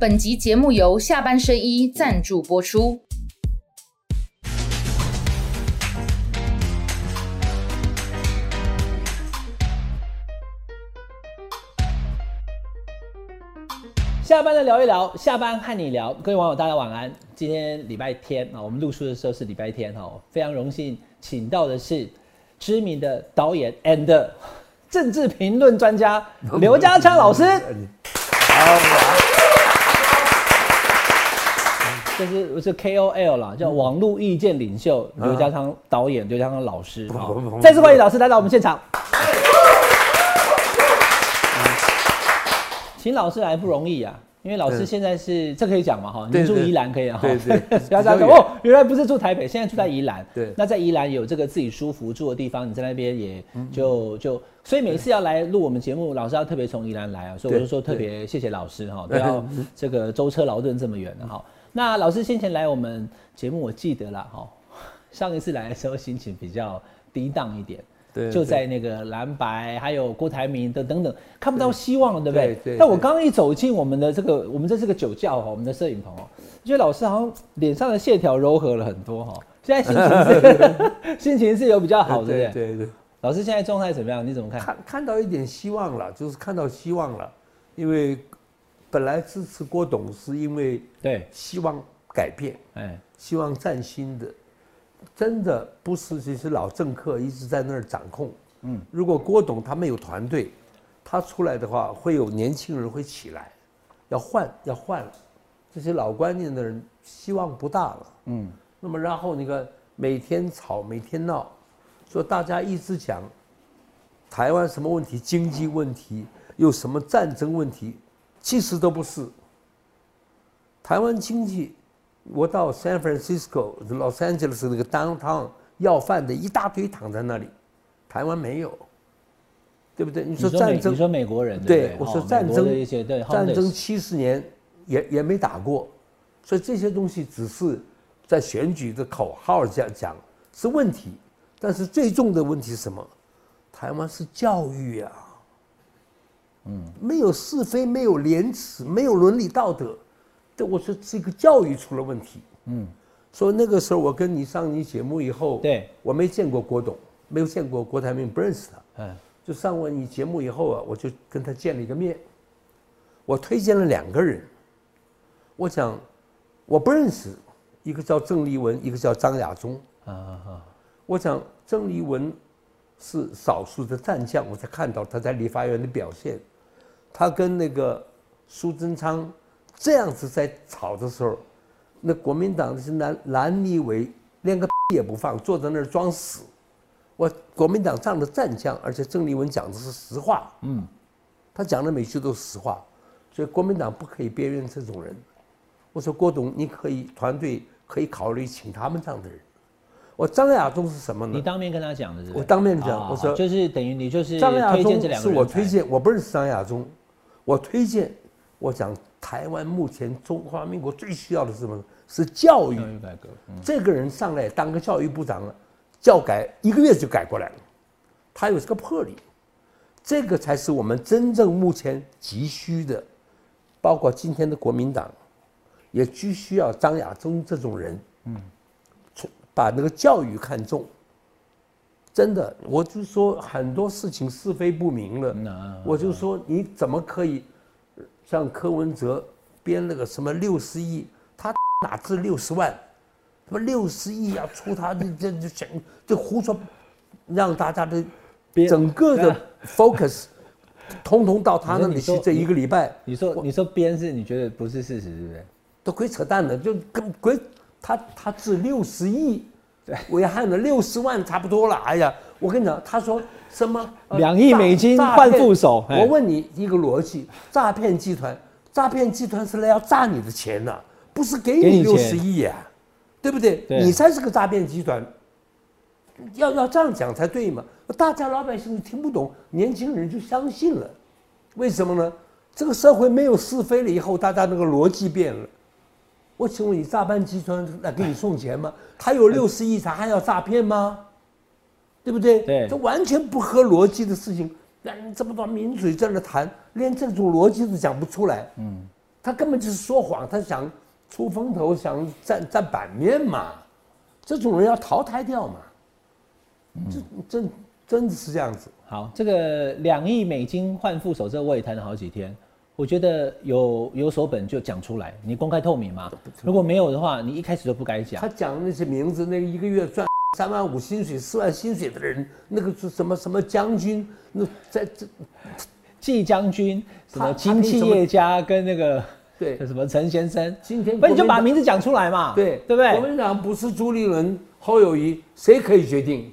本集节目由下半身衣赞助播出。下班的聊一聊，下班和你聊。各位网友，大家晚安。今天礼拜天啊，我们录书的时候是礼拜天哈，非常荣幸请到的是知名的导演 and 政治评论专家刘家昌老师。好，这是我是 KOL 啦，叫网络意见领袖刘家昌导演，刘家昌老师。好，再次欢迎老师来到我们现场。请老师来不容易啊，因为老师现在是这可以讲嘛哈，你住宜兰可以啊哈，不要这样说哦，原来不是住台北，现在住在宜兰。对，那在宜兰有这个自己舒服住的地方，你在那边也就就，所以每次要来录我们节目，老师要特别从宜兰来啊，所以我就说特别谢谢老师哈，不要 这个舟车劳顿这么远的哈。那老师先前来我们节目，我记得了哈，上一次来的时候心情比较低档一点。对就在那个蓝白，还有郭台铭的等等，看不到希望了，对不对？对。但我刚刚一走进我们的这个，我们这是个酒窖哈，我们的摄影棚哦，觉得老师好像脸上的线条柔和了很多哈。现在心情是 心情是有比较好的，对对对。老师现在状态怎么样？你怎么看？看看到一点希望了，就是看到希望了，因为本来支持郭董是因为对希望改变，哎，希望崭新的。真的不是这些老政客一直在那儿掌控。嗯，如果郭董他没有团队，他出来的话，会有年轻人会起来，要换要换了。这些老观念的人希望不大了。嗯，那么然后那个每天吵每天闹，说大家一直讲台湾什么问题，经济问题，有什么战争问题，其实都不是。台湾经济。我到 San Francisco、Los Angeles 那个 downtown 要饭的一大堆躺在那里，台湾没有，对不对？你说战争，你说美国人对，我说战争，战争七十年也也没打过，所以这些东西只是在选举的口号这样讲是问题，但是最重的问题是什么？台湾是教育啊，嗯，没有是非，没有廉耻，没有伦理道德。我说这个教育出了问题，嗯，所以那个时候我跟你上你节目以后，对，我没见过郭董，没有见过郭台铭，不认识他，嗯，就上完你节目以后啊，我就跟他见了一个面，我推荐了两个人，我讲我不认识，一个叫郑丽文，一个叫张亚中，啊啊啊，我讲郑丽文是少数的战将，我才看到他在立法院的表现，他跟那个苏贞昌。这样子在吵的时候，那国民党是蓝蓝立伟连个 也不放，坐在那儿装死。我国民党这样的战将，而且郑丽文讲的是实话，嗯，他讲的每句都是实话，所以国民党不可以边缘这种人。我说郭董，你可以团队可以考虑请他们这样的人。我张亚中是什么呢？你当面跟他讲的是？我当面讲，我说就是等于你就是张亚中是我推荐，我不认识张亚中，我推荐，我讲。台湾目前中华民国最需要的是什么？是教育改革。这个人上来当个教育部长了，教改一个月就改过来了，他有这个魄力，这个才是我们真正目前急需的。包括今天的国民党，也急需要张亚中这种人，嗯，把那个教育看重。真的，我就说很多事情是非不明了，我就说你怎么可以？像柯文哲编那个什么六十亿，他哪值六十万？什么六十亿要出他的这这这这胡说，让大家的整个的 focus 通通到他那里去。这一个礼拜，你说你说编是你觉得不是事实，是不是？都鬼扯淡的，就跟鬼他他值六十亿，对，害了六十万差不多了。哎呀，我跟你讲，他说。什么两亿美金换副手？我问你一个逻辑：诈骗集团，诈骗集团是来要诈你的钱的，不是给你六十亿呀，对不对？你才是个诈骗集团，要要这样讲才对嘛？大家老百姓听不懂，年轻人就相信了，为什么呢？这个社会没有是非了以后，大家那个逻辑变了。我请问你，诈骗集团来给你送钱吗？他有六十亿，他还要诈骗吗？对不对？对，这完全不合逻辑的事情。那这么多名嘴在那谈，连这种逻辑都讲不出来。嗯，他根本就是说谎，他想出风头，想占占版面嘛。这种人要淘汰掉嘛。这真真的是这样子。好，这个两亿美金换副手，这我也谈了好几天。我觉得有有所本就讲出来，你公开透明嘛。如果没有的话，你一开始就不该讲。他讲的那些名字，那个一个月赚三万五薪水、四万薪水的人，那个是什么什么将军？那在这季将军，什么金企业家跟那个对什么陈先生，今天不你就把名字讲出来嘛？对对不对？国民党不是朱立伦、侯友谊，谁可以决定？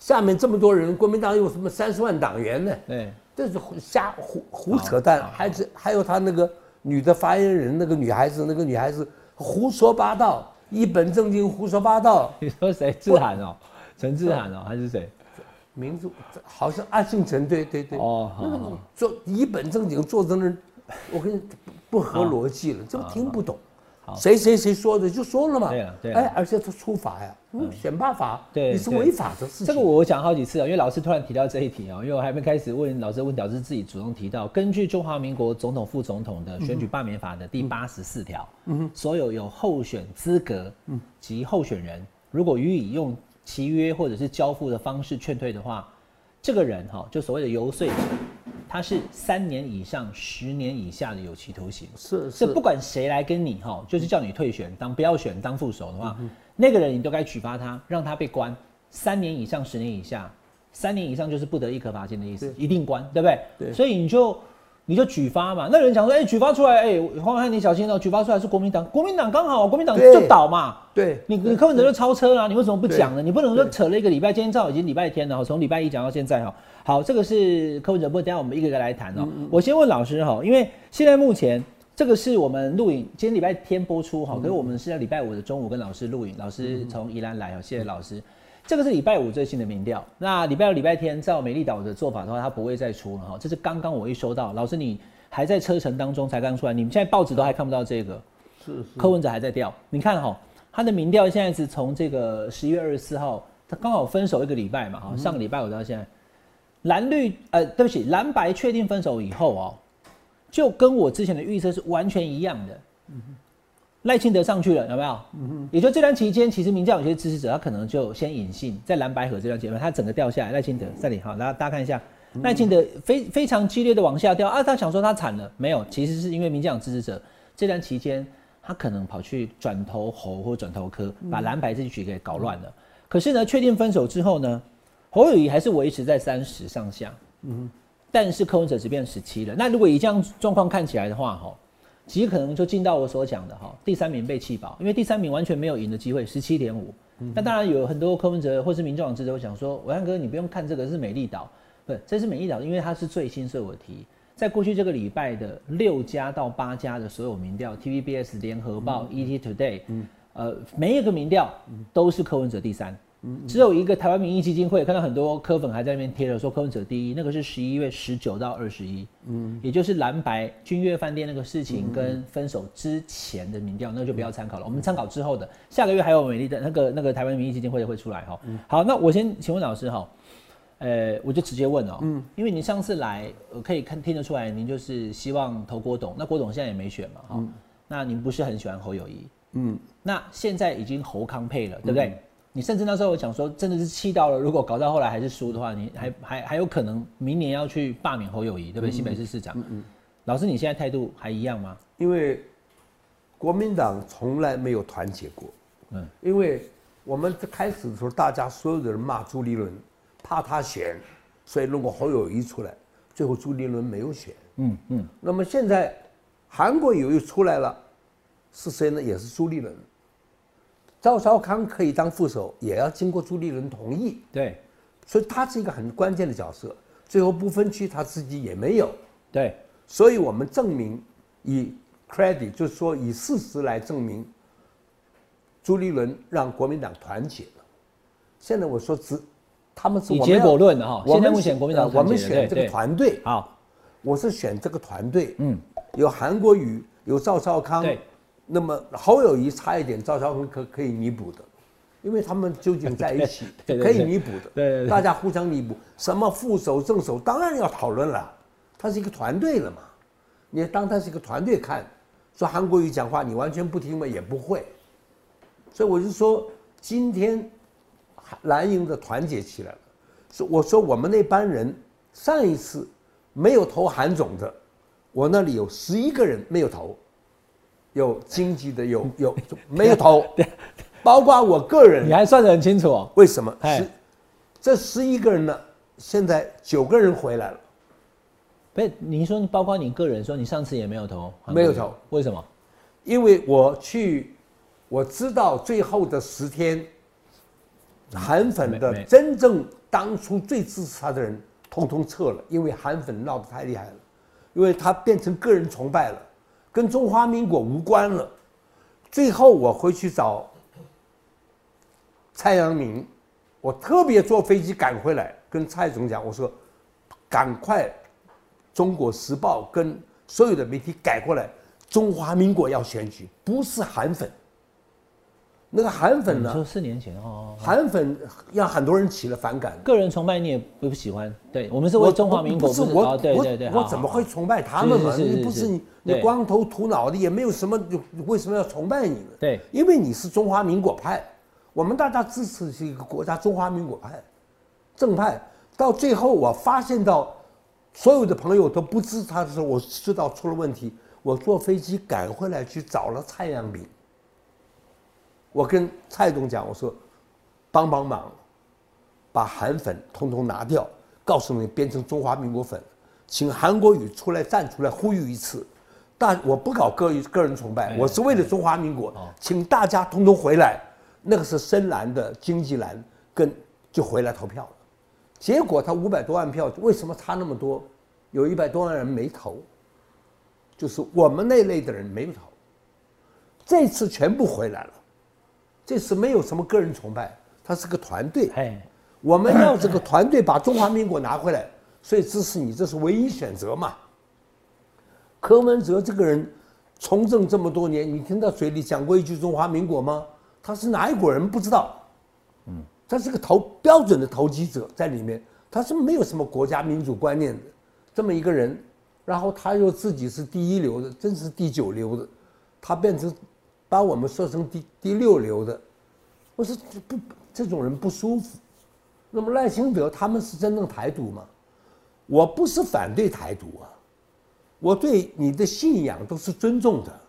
下面这么多人，国民党有什么三十万党员呢？对。这是瞎胡胡扯淡，还是还有他那个女的发言人，那个女孩子，那个女孩子胡说八道，一本正经胡说八道。你说谁？志涵哦，陈志涵哦，还是谁？名字好像阿信陈，对对对。哦，好。做一本正经坐在那儿，我跟你不合逻辑了，这个听不懂。谁谁谁说的就说了嘛，对啊，对啊，哎，而且他出法呀，嗯，选罢法，对，你是违法的事情。这个我讲好几次啊，因为老师突然提到这一题啊，因为我还没开始问老师问，老师自己主动提到，根据中华民国总统副总统的选举罢免法的第八十四条，嗯所有有候选资格及候选人，如果予以用契约或者是交付的方式劝退的话，这个人哈，就所谓的游说。他是三年以上十年以下的有期徒刑，是是，不管谁来跟你哈，就是叫你退选，当不要选当副手的话，那个人你都该举发他，让他被关。三年以上十年以下，三年以上就是不得一可罚金的意思，一定关，对不对？对，所以你就。你就举发嘛，那人讲说，哎，举发出来，哎，黄汉你小心哦，举发出来是国民党，国民党刚好，国民党就倒嘛。对，你你柯文哲就超车啊，你为什么不讲呢？你不能说扯了一个礼拜，今天正好已经礼拜天了，从礼拜一讲到现在哈。好，这个是柯文哲，不等下我们一个个来谈哦。我先问老师哈，因为现在目前这个是我们录影，今天礼拜天播出哈，可是我们是在礼拜五的中午跟老师录影，老师从宜兰来哦，谢谢老师。这个是礼拜五最新的民调，那礼拜六、礼拜天照美丽岛的做法的话，它不会再出了哈。这是刚刚我一收到，老师你。还在车程当中才刚出来，你们现在报纸都还看不到这个，是是，柯文哲还在调。你看哈，他的民调现在是从这个十一月二十四号，他刚好分手一个礼拜嘛，哈，上个礼拜五到现在，蓝绿呃，对不起，蓝白确定分手以后哦，就跟我之前的预测是完全一样的。赖清德上去了，有没有？嗯也就这段期间，其实民调有些支持者他可能就先隐性在蓝白河这段阶段，他整个掉下来。赖清德这里好，大家大家看一下。赖清德非非常激烈的往下掉啊！他想说他惨了，没有，其实是因为民进党支持者这段期间，他可能跑去转投侯或转投柯，把蓝白这局给搞乱了。可是呢，确定分手之后呢，侯友谊还是维持在三十上下，嗯，但是柯文哲只变十七了。那如果以这样状况看起来的话，哈，其实可能就进到我所讲的哈，第三名被弃保，因为第三名完全没有赢的机会，十七点五。那当然有很多柯文哲或是民众党支持者讲说，伟汉哥你不用看这个是美丽岛。不，这是美丽岛，因为它是最新，所以我提。在过去这个礼拜的六家到八家的所有民调，TVBS、联合报、ET Today，嗯，呃，每一个民调都是柯文哲第三，嗯，只有一个台湾民意基金会看到很多柯粉还在那边贴了说柯文哲第一，那个是十一月十九到二十一，嗯，也就是蓝白君悦饭店那个事情跟分手之前的民调，那就不要参考了，我们参考之后的，下个月还有美丽的那个那个台湾民意基金会会出来哈，好，那我先请问老师哈。呃，我就直接问哦，嗯，因为你上次来，可以看听得出来，您就是希望投郭董，那郭董现在也没选嘛，哈，那您不是很喜欢侯友谊，嗯，那现在已经侯康配了，对不对？你甚至那时候讲说，真的是气到了，如果搞到后来还是输的话，你还还还有可能明年要去罢免侯友谊，对不对？新北市市长，嗯嗯，老师，你现在态度还一样吗？因为国民党从来没有团结过，嗯，因为我们开始的时候，大家所有的人骂朱立伦。怕他选，所以弄个侯友谊出来，最后朱立伦没有选。嗯嗯。那么现在韩国友谊出来了，是谁呢？也是朱立伦。赵少康可以当副手，也要经过朱立伦同意。对。所以他是一个很关键的角色。最后不分区，他自己也没有。对。所以我们证明以 credit，就是说以事实来证明，朱立伦让国民党团结了。现在我说只。他们是以结果论的哈，现在目前国民党我们选这个团队，好，我是选这个团队，嗯，有韩国瑜，有赵少康，对，那么侯友谊差一点，赵少康可可以弥补的，因为他们究竟在一起，可以弥补的，对，大家互相弥补，什么副手正手当然要讨论了，他是一个团队了嘛，你当他是一个团队看，说韩国瑜讲话你完全不听吗？也不会。所以我就说，今天蓝营的团结起来了。说我说我们那班人上一次没有投韩总的，我那里有十一个人没有投，有经济的有有 没有投，包括我个人。你还算得很清楚哦。为什么？是这十一个人呢？现在九个人回来了。不是，您说包括你个人说你上次也没有投，没有投，为什么？因为我去，我知道最后的十天，韩粉的真正当初最支持他的人，通通撤了，因为韩粉闹得太厉害了，因为他变成个人崇拜了，跟中华民国无关了。最后我回去找蔡阳明，我特别坐飞机赶回来，跟蔡总讲，我说赶快。中国时报跟所有的媒体改过来，中华民国要选举，不是韩粉。那个韩粉呢？说四年前哦，韩粉让很多人起了反感。个人崇拜你也不喜欢，对我们是为中华民国，不是我，对对对，我怎么会崇拜他们嘛？你不是你，你光头秃脑的也没有什么，为什么要崇拜你呢？对，因为你是中华民国派，我们大家支持是一个国家中华民国派，正派。到最后我发现到。所有的朋友都不支持他的时候，我知道出了问题。我坐飞机赶回来去找了蔡阳明。我跟蔡总讲，我说帮帮忙，把韩粉通通拿掉，告诉你变成中华民国粉，请韩国瑜出来站出来呼吁一次。但我不搞个个人崇拜，我是为了中华民国，请大家通通回来。那个是深蓝的经济蓝，跟就回来投票了。结果他五百多万票，为什么差那么多？有一百多万人没投，就是我们那类的人没有投。这次全部回来了，这次没有什么个人崇拜，他是个团队。哎，我们要这个团队把中华民国拿回来，所以支持你，这是唯一选择嘛。柯文哲这个人从政这么多年，你听到嘴里讲过一句中华民国吗？他是哪一国人不知道？嗯。他是个投标准的投机者在里面，他是没有什么国家民主观念的这么一个人，然后他又自己是第一流的，真是第九流的，他变成把我们说成第第六流的，我说不这种人不舒服。那么赖清德他们是真正台独吗？我不是反对台独啊，我对你的信仰都是尊重的，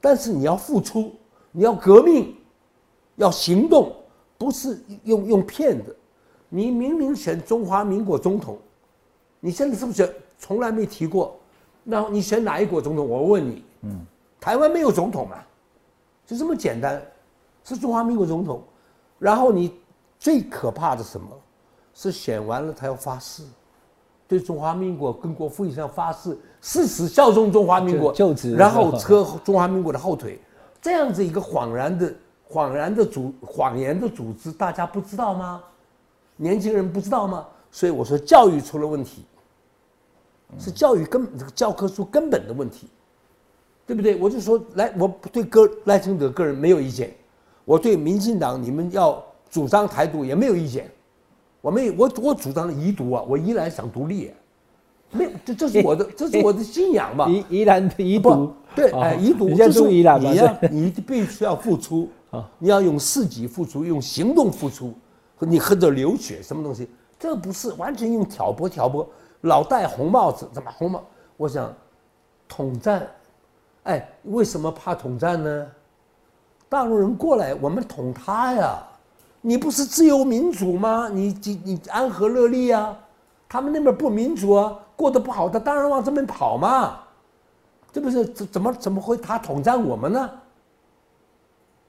但是你要付出，你要革命，要行动。不是用用骗的，你明明选中华民国总统，你现在是不是从来没提过？那你选哪一国总统？我问你，嗯，台湾没有总统嘛，就这么简单，是中华民国总统。然后你最可怕的什么？是选完了他要发誓，对中华民国跟国父一样发誓，誓死效忠中华民国，就职，然后扯中华民国的后腿，这样子一个恍然的。恍然的组谎言的组织，大家不知道吗？年轻人不知道吗？所以我说教育出了问题，是教育根这个教科书根本的问题，对不对？我就说来，我对个赖清德个人没有意见，我对民进党你们要主张台独也没有意见，我没有我我主张遗独啊，我依然想独立，没有这这是我的这是我的信仰嘛，依依然遗独对哎遗独就是你要你必须要付出。你要用自己付出，用行动付出，你喝着流血什么东西？这不是完全用挑拨挑拨，老戴红帽子，怎么红帽？我想，统战，哎，为什么怕统战呢？大陆人过来，我们统他呀！你不是自由民主吗？你你你安和乐利啊？他们那边不民主啊，过得不好，他当然往这边跑嘛，这不是怎怎么怎么会他统战我们呢？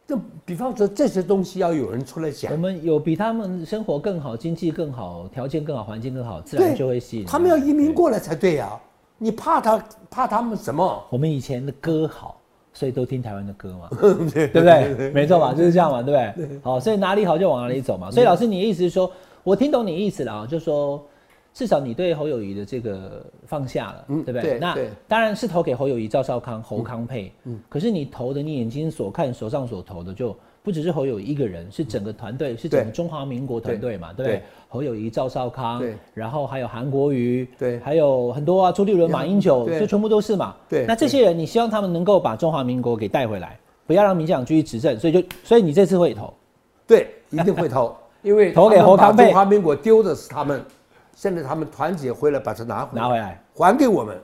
就比方说这些东西要有人出来讲，我们有比他们生活更好、经济更好、条件更好、环境更好，自然就会吸引他们要移民过来才对呀。你怕他怕他们什么？我们以前的歌好，所以都听台湾的歌嘛，对不对？没错嘛，就是这样嘛，对不对？好，所以哪里好就往哪里走嘛。所以老师，你的意思是说，我听懂你意思了啊，就说。至少你对侯友谊的这个放下了，对不对？那当然是投给侯友谊、赵少康、侯康配。嗯，可是你投的，你眼睛所看、手上所投的，就不只是侯友一个人，是整个团队，是整个中华民国团队嘛，对。不对？侯友谊、赵少康，对，然后还有韩国瑜，对，还有很多啊，朱立伦、马英九，对。这全部都是嘛。对。那这些人，你希望他们能够把中华民国给带回来，不要让民进党继续执政，所以就，所以你这次会投，对，一定会投，因为投给侯康中华民国丢的是他们，现在他们团结回来把它拿回来，拿回来，还给我们，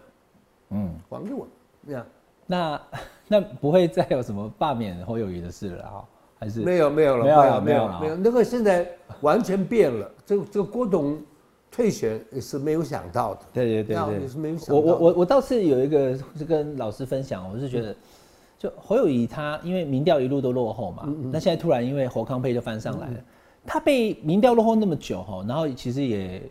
嗯，还给我们，这样。那 那不会再有什么罢免侯友谊的事了啊？还是？没有没有了，没有了没有了。没有，那个现在完全变了，这个这个郭董退选也是没有想到的，对对对对。也是没有想到我的。我我我倒是有一个是跟老师分享，我是觉得，就侯友谊他因为民调一路都落后嘛，那现在突然因为侯康佩就翻上来了，他被民调落后那么久哈，然后其实也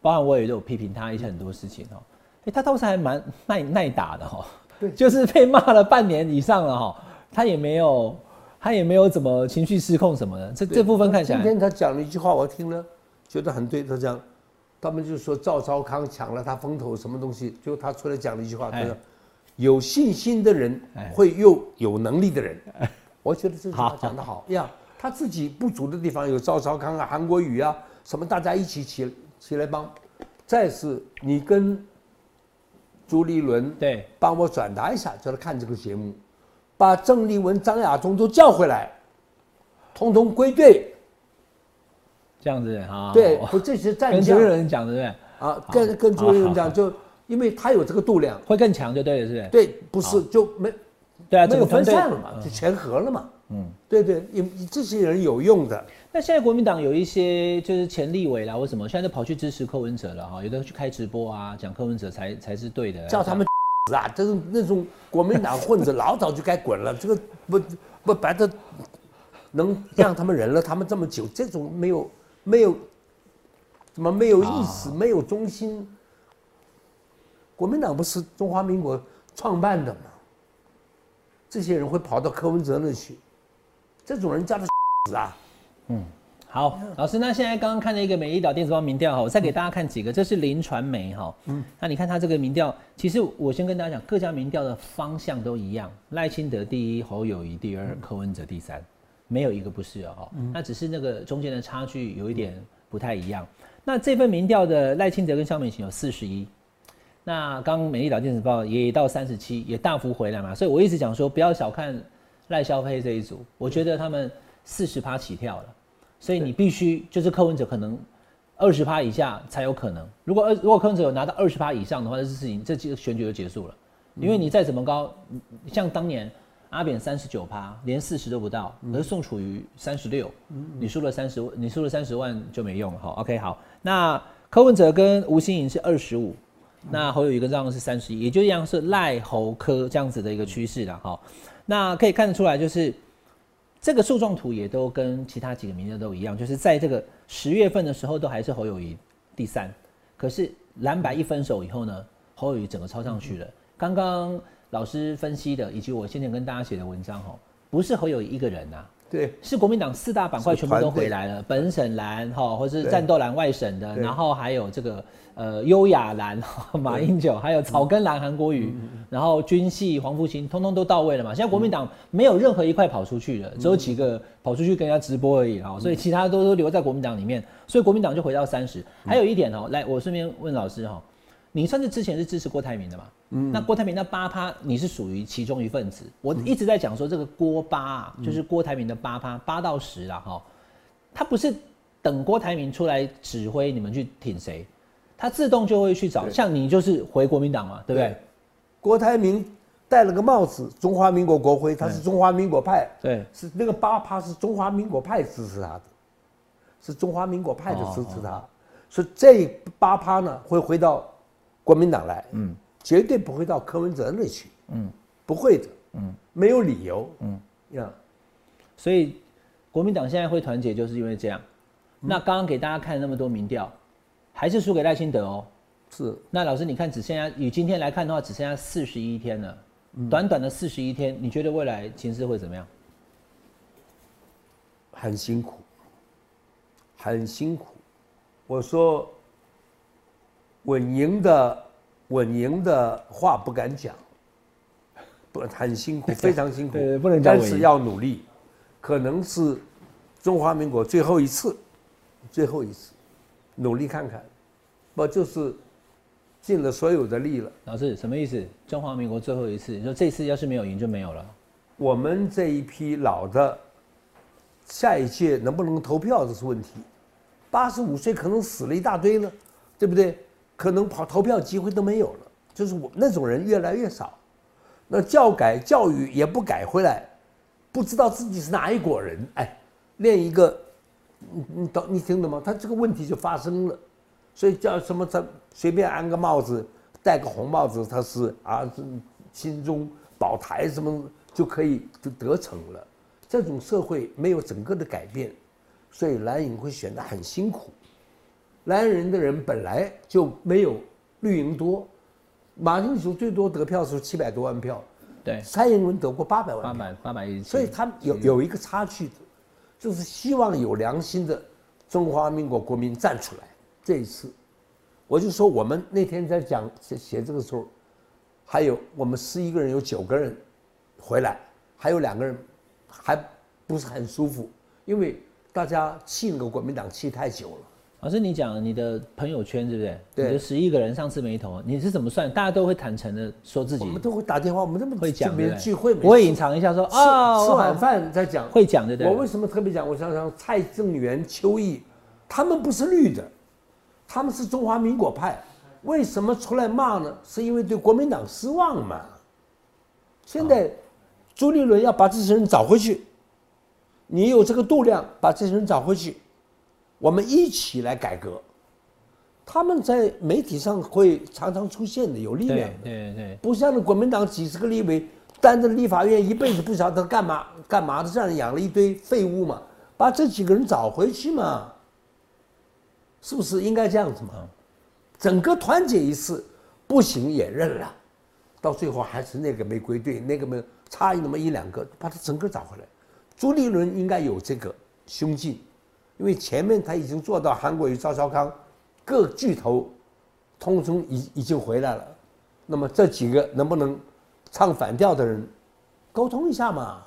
包含我也都有批评他一些很多事情哦，哎，他倒是还蛮耐耐打的哈，对。就是被骂了半年以上了哈，他也没有他也没有怎么情绪失控什么的，这这部分看起来今天他讲了一句话，我听了觉得很对。他讲，他们就说赵昭康抢了他风头，什么东西？就他出来讲了一句话，他哎说：“有信心的人哎会又有能力的人。”我觉得这句话讲得好呀。他自己不足的地方有赵昭康啊、韩国瑜啊，什么大家一起起起来帮。再是你跟朱立伦对帮我转达一下，叫他看这个节目，把郑丽文、张亚中都叫回来，通通归队。这样子啊，对，不，这些战将跟朱立伦讲的对不对？啊，跟跟朱立伦好好讲，就因为他有这个度量，会更强就对了，是不是？对，不是就没对啊，没有分散了嘛，就全合了嘛。嗯，对对，有这些人有用的，那现在国民党有一些就是前立委啦，或什么现在都跑去支持柯文哲了哈？有的去开直播啊，讲柯文哲才才是对的，叫他们死啊！这种那种国民党混子老早就该滚了，这个不不白的，能让他们忍了他们这么久，这种没有没有怎么没有意思，没有中心。国民党不是中华民国创办的吗？这些人会跑到柯文哲那去，这种人叫他 死啊！好，老师，那现在刚刚看了一个美丽岛电子报民调哈，我再给大家看几个，这是林传媒哈，嗯，那你看他这个民调，其实我先跟大家讲，各家民调的方向都一样，赖清德第一，侯友谊第二，柯文哲第三，没有一个不是哦，那只是那个中间的差距有一点不太一样。那这份民调的赖清德跟萧美琴有四十一，那刚刚美丽岛电子报也到三十七，也大幅回来嘛，所以我一直讲说不要小看赖萧配这一组，我觉得他们四十趴起跳了。所以你必须就是柯文哲可能二十趴以下才有可能。如果二如果柯文哲有拿到二十趴以上的话，这事情这几个选举就结束了。因为你再怎么高，像当年阿扁三十九趴，连四十都不到，可是宋楚瑜三十六，你输了三十，你输了三十万就没用了。好，OK，好，那柯文哲跟吴欣颖是二十五，那侯友谊跟张阳是三十一，也就一样是赖侯科这样子的一个趋势了。哈，那可以看得出来就是。这个树状图也都跟其他几个名字都一样，就是在这个十月份的时候都还是侯友谊第三，可是蓝白一分手以后呢，侯友谊整个超上去了。刚刚老师分析的，以及我先前跟大家写的文章哈，不是侯友谊一个人呐、对，是国民党四大板块全部都回来了，本省蓝哈，或是战斗蓝外省的，然后还有这个呃优雅蓝马英九，还有草根蓝韩国瑜，然后军系黄复兴，通通都到位了嘛。现在国民党没有任何一块跑出去的，只有几个跑出去跟人家直播而已哈，所以其他都都留在国民党里面，所以国民党就回到三十。还有一点哦，来我顺便问老师哈，你算是之前是支持郭台铭的嘛？嗯，那郭台铭那八趴，你是属于其中一份子。我一直在讲说这个郭八啊，就是郭台铭的八趴，八到十啦哈。他不是等郭台铭出来指挥你们去挺谁，他自动就会去找。像你就是回国民党嘛，对不对？郭台铭戴了个帽子，中华民国国徽，他是中华民国派，对，是那个八趴是中华民国派支持他的，是中华民国派的支持他，所以这八趴呢会回到国民党来，嗯，绝对不会到柯文哲那去，嗯，不会的，嗯，没有理由，嗯，呀，所以国民党现在会团结，就是因为这样。那刚刚给大家看那么多民调，还是输给赖清德哦。是。那老师，你看只剩下以今天来看的话，只剩下四十一天了，短短的四十一天，你觉得未来情势会怎么样？很辛苦，很辛苦。我说，稳赢的稳赢的话不敢讲，不很辛苦，非常辛苦，对对不能讲但是要努力。可能是中华民国最后一次，最后一次，努力看看，不就是尽了所有的力了？老师什么意思？中华民国最后一次，你说这次要是没有赢就没有了？我们这一批老的，下一届能不能投票这是问题。八十五岁可能死了一大堆了，对不对？可能跑投票机会都没有了，就是我那种人越来越少。那教改教育也不改回来，不知道自己是哪一国人，哎，练一个，你你懂你听懂吗？他这个问题就发生了，所以叫什么？他随便安个帽子，戴个红帽子，他是啊，心中保台什么就可以就得逞了。这种社会没有整个的改变，所以蓝营会选得很辛苦。蓝人的人本来就没有绿营多。马英九最多得票是七百多万票，对，蔡英文得过八百万，八百八百一，所以他有有一个差距的，就是希望有良心的中华民国国民站出来。这一次，我就说我们那天在讲写写这个时候，还有我们十一个人有九个人回来，还有两个人还不是很舒服，因为大家气那个国民党气太久了。老师，你讲你的朋友圈对不对？对，你的十一个人上次没投，你是怎么算？大家都会坦诚的说自己，我们都会打电话，我们这么会讲，别人聚会不会隐藏一下说啊，吃晚饭再讲，会讲的。对。我为什么特别讲？我想想，蔡正元、邱毅，他们不是绿的，他们是中华民国派，为什么出来骂呢？是因为对国民党失望嘛？现在朱立伦要把这些人找回去，你有这个度量，把这些人找回去。我们一起来改革，他们在媒体上会常常出现的，有力量的。对对，不像那国民党几十个立委，担着立法院一辈子不晓得干嘛干嘛的，这样养了一堆废物嘛，把这几个人找回去嘛，是不是应该这样子嘛？整个团结一次，不行也认了，到最后还是那个没归队，那个没差那么一两个，把他整个找回来。朱立伦应该有这个胸襟。因为前面他已经做到韩国瑜、赵少康各巨头，通通已已经回来了，那么这几个能不能唱反调的人沟通一下嘛？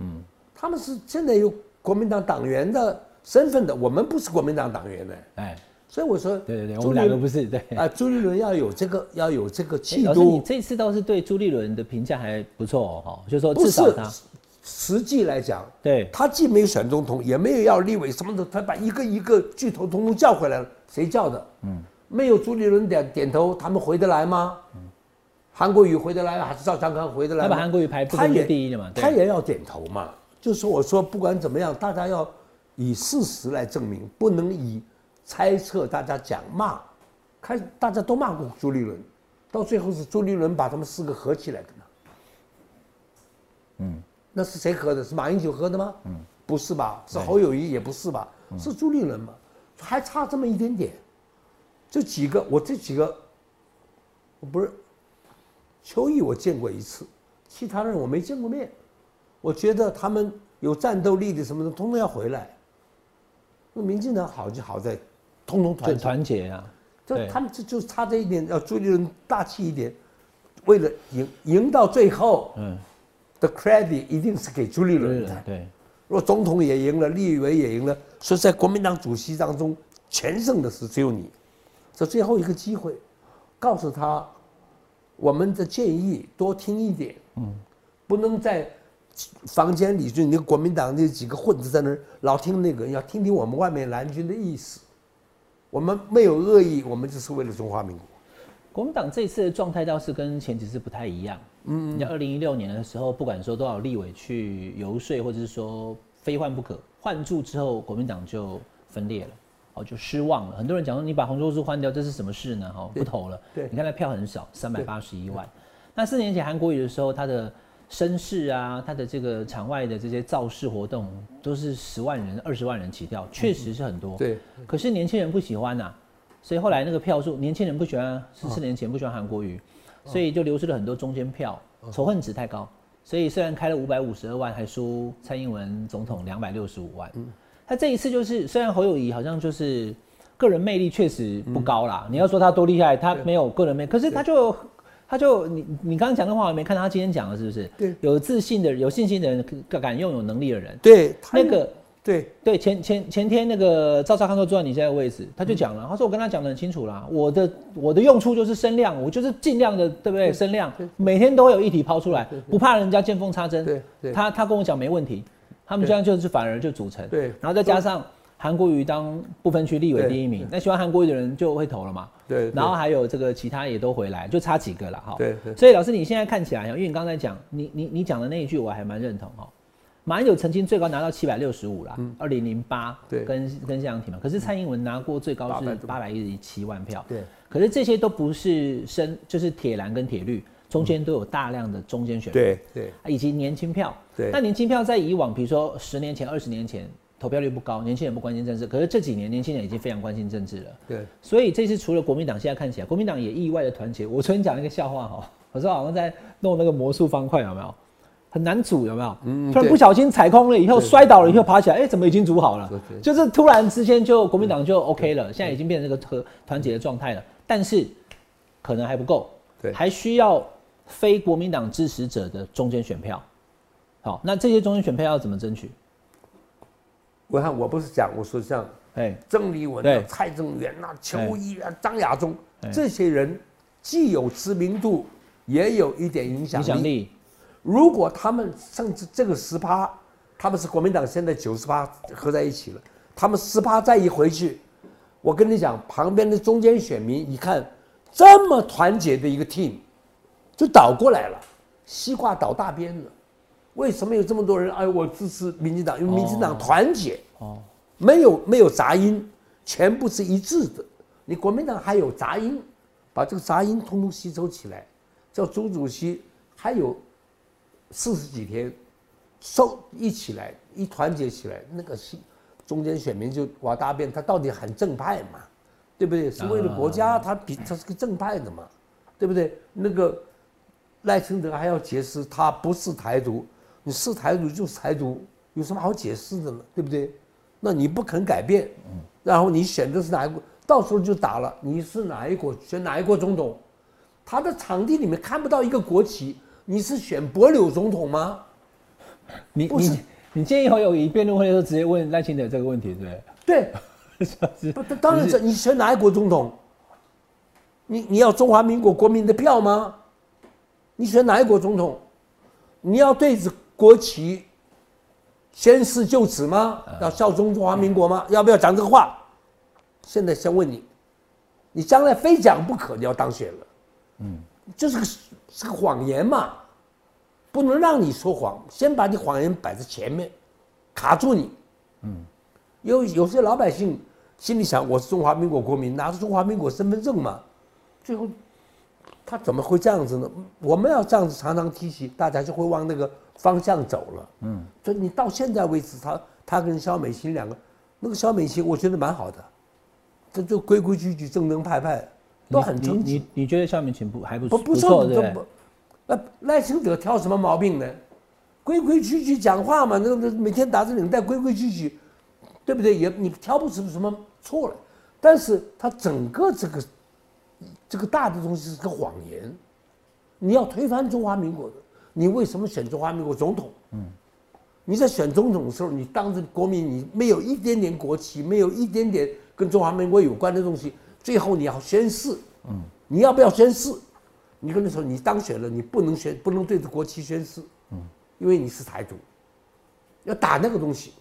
嗯，他们是现在有国民党党员的身份的，我们不是国民党党员的，哎，所以我说，对对对，我们两个不是对啊，朱立伦要有这个要有这个气度。你这次倒是对朱立伦的评价还不错哦，就说至少他。实际来讲，对他既没有选总统，也没有要立委什么的，他把一个一个巨头统统叫回来了，谁叫的？嗯，没有朱立伦点点头，他们回得来吗？嗯，韩国瑜回得来还是赵长康回得来？他把韩国瑜排他也第一的嘛，他也要点头嘛。就是我说，不管怎么样，大家要以事实来证明，不能以猜测、大家讲骂，开大家都骂过朱立伦，到最后是朱立伦把他们四个合起来的呢。嗯。那是谁喝的？是马英九喝的吗？嗯，不是吧？是侯友谊也不是吧？是朱立伦吗？还差这么一点点。这几个，我这几个，我不是邱毅，我见过一次，其他人我没见过面。我觉得他们有战斗力的什么的，通通要回来。那民进党好就好在，通通团团结啊。就他们就就差这一点，要朱立伦大气一点，为了赢赢到最后。嗯。的 credit 一定是给朱立伦的。对，如果总统也赢了，立委也赢了，所以在国民党主席当中，全胜的是只有你。这最后一个机会，告诉他，我们的建议多听一点。嗯，不能在房间里就你国民党那几个混子在那儿老听那个，要听听我们外面蓝军的意思。我们没有恶意，我们就是为了中华民国。国民党这次的状态倒是跟前几次不太一样。嗯，你二零一六年的时候，不管说多少立委去游说，或者是说非换不可，换住之后，国民党就分裂了，哦，就失望了。很多人讲说，你把洪秀柱换掉，这是什么事呢？哈，不投了。对，你看他票很少，三百八十一万。那四年前韩国瑜的时候，他的声势啊，他的这个场外的这些造势活动，都是十万人、二十万人起跳，确实是很多。对。可是年轻人不喜欢呐。所以后来那个票数，年轻人不喜欢，十四年前不喜欢韩国瑜，所以就流失了很多中间票，仇恨值太高。所以虽然开了五百五十二万，还输蔡英文总统两百六十五万。他这一次就是，虽然侯友谊好像就是个人魅力确实不高啦，你要说他多厉害，他没有个人魅，可是他就他就你你刚刚讲的话，我没看到他今天讲了是不是？对，有自信的、有信心的人，敢敢用有能力的人。对，那个对对前前前天那个赵少康都坐在你现在的位置，他就讲了，他说我跟他讲的很清楚啦，我的我的用处就是声量，我就是尽量的对不对？声量每天都会有议题抛出来，不怕人家见缝插针。对，他他跟我讲没问题，他们这样就是反而就组成。对，然后再加上。韩国瑜当不分区立委第一名，那喜欢韩国瑜的人就会投了嘛？对。然后还有这个其他也都回来，就差几个了哈。对。所以老师，你现在看起来，因为你刚才讲，你你你讲的那一句，我还蛮认同哈。马英九曾经最高拿到七百六十五啦，二零零八，对，跟跟谢长廷嘛。可是蔡英文拿过最高是八百一十七万票，对。可是这些都不是深，就是铁蓝跟铁绿中间都有大量的中间选对对，以及年轻票。对。那年轻票在以往，比如说十年前、二十年前。投票率不高，年轻人不关心政治。可是这几年，年轻人已经非常关心政治了。对，所以这次除了国民党，现在看起来，国民党也意外的团结。我昨天讲一个笑话哈，我说好像在弄那个魔术方块，有没有？很难煮，有没有？嗯。突然不小心踩空了，以后摔倒了，以后爬起来，哎，怎么已经煮好了？就是突然之间就国民党就 OK 了，现在已经变成这个和团结的状态了。但是可能还不够，对，还需要非国民党支持者的中间选票。好，那这些中间选票要怎么争取？我看我不是讲，我说像哎，郑丽文啊、蔡正元呐、邱毅啊、张亚中这些人，既有知名度，也有一点影响力。如果他们甚至这个十趴，他们是国民党现在九十八合在一起了，他们十趴再一回去，我跟你讲，旁边的中间选民一看这么团结的一个 team，就倒过来了，西瓜倒大边了。为什么有这么多人？哎，我支持民进党，因为民进党团结，哦，没有没有杂音，全部是一致的。你国民党还有杂音，把这个杂音通通吸收起来，叫朱主席还有四十几天，收一起来，一团结起来，那个是中间选民就挖大便，他到底很正派嘛？对不对？是为了国家，他比他是个正派的嘛？对不对？那个赖清德还要解释他不是台独。你是台独就是台独，有什么好解释的呢？对不对？那你不肯改变，然后你选的是哪一国，到时候就打了。你是哪一国选哪一国总统？他的场地里面看不到一个国旗，你是选博柳总统吗？你你你建议后有一辩论会的时候直接问赖清德这个问题，对不对？对，不，当然是你选哪一国总统？你你要中华民国国民的票吗？你选哪一国总统？你要对着。国旗宣誓就职吗？要效忠中华民国吗？要不要讲这个话？现在先问你，你将来非讲不可，你要当选了，嗯，这是个是个谎言嘛，不能让你说谎，先把你谎言摆在前面，卡住你，嗯，有有些老百姓心里想，我是中华民国国民，拿着中华民国身份证嘛，最后他怎么会这样子呢？我们要这样子常常提起，大家就会往那个。方向走了，嗯，所以你到现在为止，他他跟肖美琴两个，那个肖美琴我觉得蛮好的，这就规规矩矩、正正派派，都很正你你觉得肖美琴不还不不不错对那赖清德挑什么毛病呢？规规矩矩讲话嘛，那那每天打着领带，规规矩矩，对不对？也你挑不出什么错来。但是他整个这个这个大的东西是个谎言，你要推翻中华民国的。你为什么选中华民国总统？嗯，你在选总统的时候，你当着国民，你没有一点点国旗，没有一点点跟中华民国有关的东西，最后你要宣誓。嗯，你要不要宣誓？你跟他说，你当选了，你不能宣，不能对着国旗宣誓。嗯，因为你是台独，要打那个东西。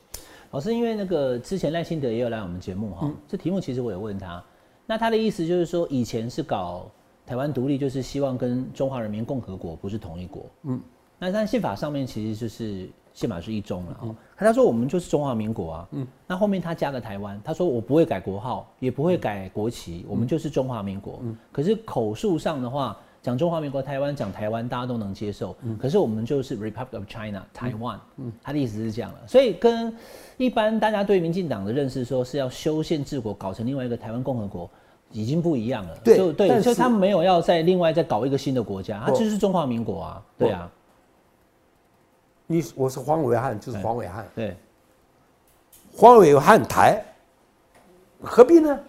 老师，因为那个之前赖清德也有来我们节目哈，这题目其实我有问他，那他的意思就是说，以前是搞。台湾独立就是希望跟中华人民共和国不是同一国，嗯，那但宪法上面其实就是宪法是一中了哈。他说我们就是中华民国啊，嗯，那后面他加个台湾，他说我不会改国号，也不会改国旗，我们就是中华民国。嗯，可是口述上的话讲中华民国台湾讲台湾大家都能接受，嗯，可是我们就是 Republic of China 台湾，嗯，他的意思是这样了，所以跟一般大家对民进党的认识说是要修宪治国，搞成另外一个台湾共和国。已经不一样了，对，对，所以他们没有要再另外再搞一个新的国家，他就是中华民国啊，对啊。你我是黄伟汉，就是黄伟汉，对。黄伟汉台，何必呢？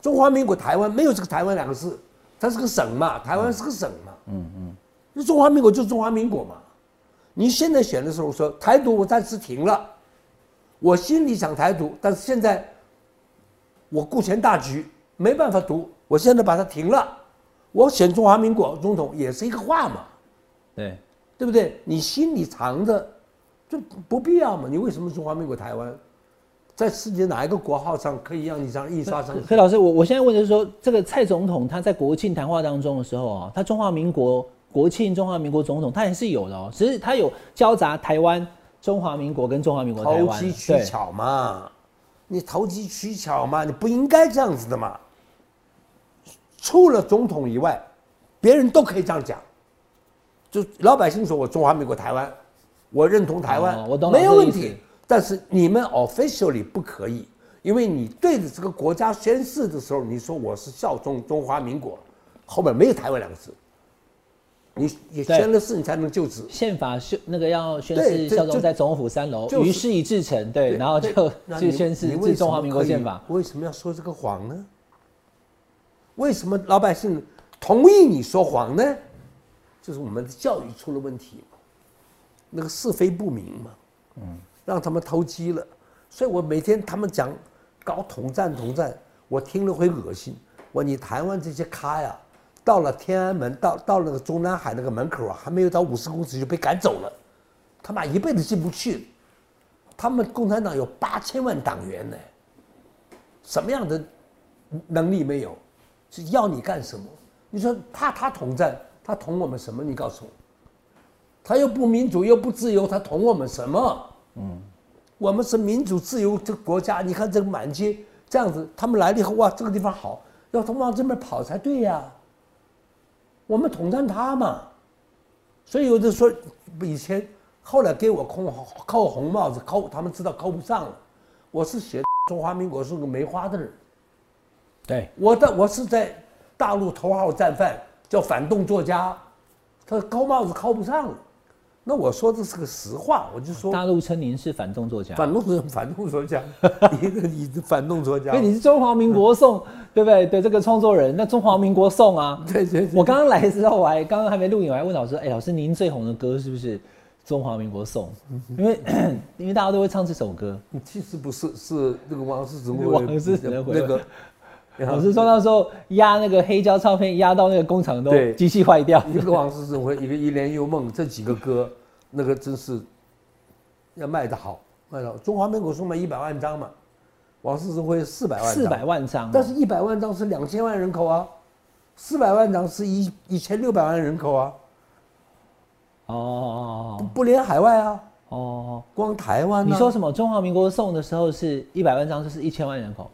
中华民国台湾没有这个台湾两个字，它是个省嘛，台湾是个省嘛，嗯嗯，那中华民国就中华民国嘛。你现在选的时候说台独，我暂时停了，我心里想台独，但是现在我顾全大局，没办法读，我现在把它停了，我选中华民国总统也是一个话嘛，对，对不对？你心里藏着，就不必要嘛。你为什么中华民国台湾，在世界哪一个国号上可以让你这样印刷上去？所以老师，我我现在问的是说，这个蔡总统他在国庆谈话当中的时候啊，他中华民国国庆中华民国总统他也是有的哦，只是他有交杂台湾、中华民国跟中华民国台湾，投机取巧嘛，你投机取巧嘛，你不应该这样子的嘛。除了总统以外，别人都可以这样讲。就老百姓说我中华民国台湾，我认同台湾，哦我懂没有问题。但是你们 officially 不可以，因为你对着这个国家宣誓的时候，你说我是效忠中华民国，后面没有台湾两个字，你也对宣了誓，你才能就职。宪法是那个要宣誓效忠在总统府三楼，于是已至成，对，然后就就宣誓你为中华民国宪法。为什么要说这个谎呢？为什么老百姓同意你说谎呢？就是我们的教育出了问题，那个是非不明嘛，嗯，让他们投机了。所以我每天他们讲搞统战统战，我听了会恶心。我你台湾这些咖呀，到了天安门，到到那个中南海那个门口啊，还没有到五十公尺就被赶走了，他妈一辈子进不去。他们共产党有八千万党员呢，什么样的能力没有？是要你干什么？你说怕他统战，他统我们什么？你告诉我，他又不民主又不自由，他统我们什么？嗯，我们是民主自由这个国家。你看这个满街这样子，他们来了以后，哇，这个地方好，要他们往这边跑才对呀、我们统战他嘛，所以有的说以前后来给我扣扣红帽子，扣他们知道扣不上了。我是写中华民国是个梅花的人，对，我的我是在大陆头号战犯，叫反动作家，他高帽子扣不上了。那我说的是个实话，我就说大陆称您是反动作家，反动作 反动作家，你你的反动作家因为，你是中华民国颂，对不对？对这个创作人，那中华民国颂啊，对对對我刚刚来的时候，我还刚刚还没录影，我还问老师，哎，老师您最红的歌是不是中华民国颂？因为 因为大家都会唱这首歌。其实不是，是那个王世贞王世贞回那个，老师说那时候压那个黑胶唱片，压到那个工厂都对机器坏掉。一个王世贞会，一个一帘幽梦，这几个歌，那个真是要卖得好，卖得好。中华民国送卖一百万张嘛，王世贞会四百万张，四百万张，但是一百万张是两千万人口啊，四百万张是一一千六百万人口啊，哦哦不连海外啊，哦哦，光台湾、啊。你说什么？中华民国送的时候是一百万张，就是一千万人口，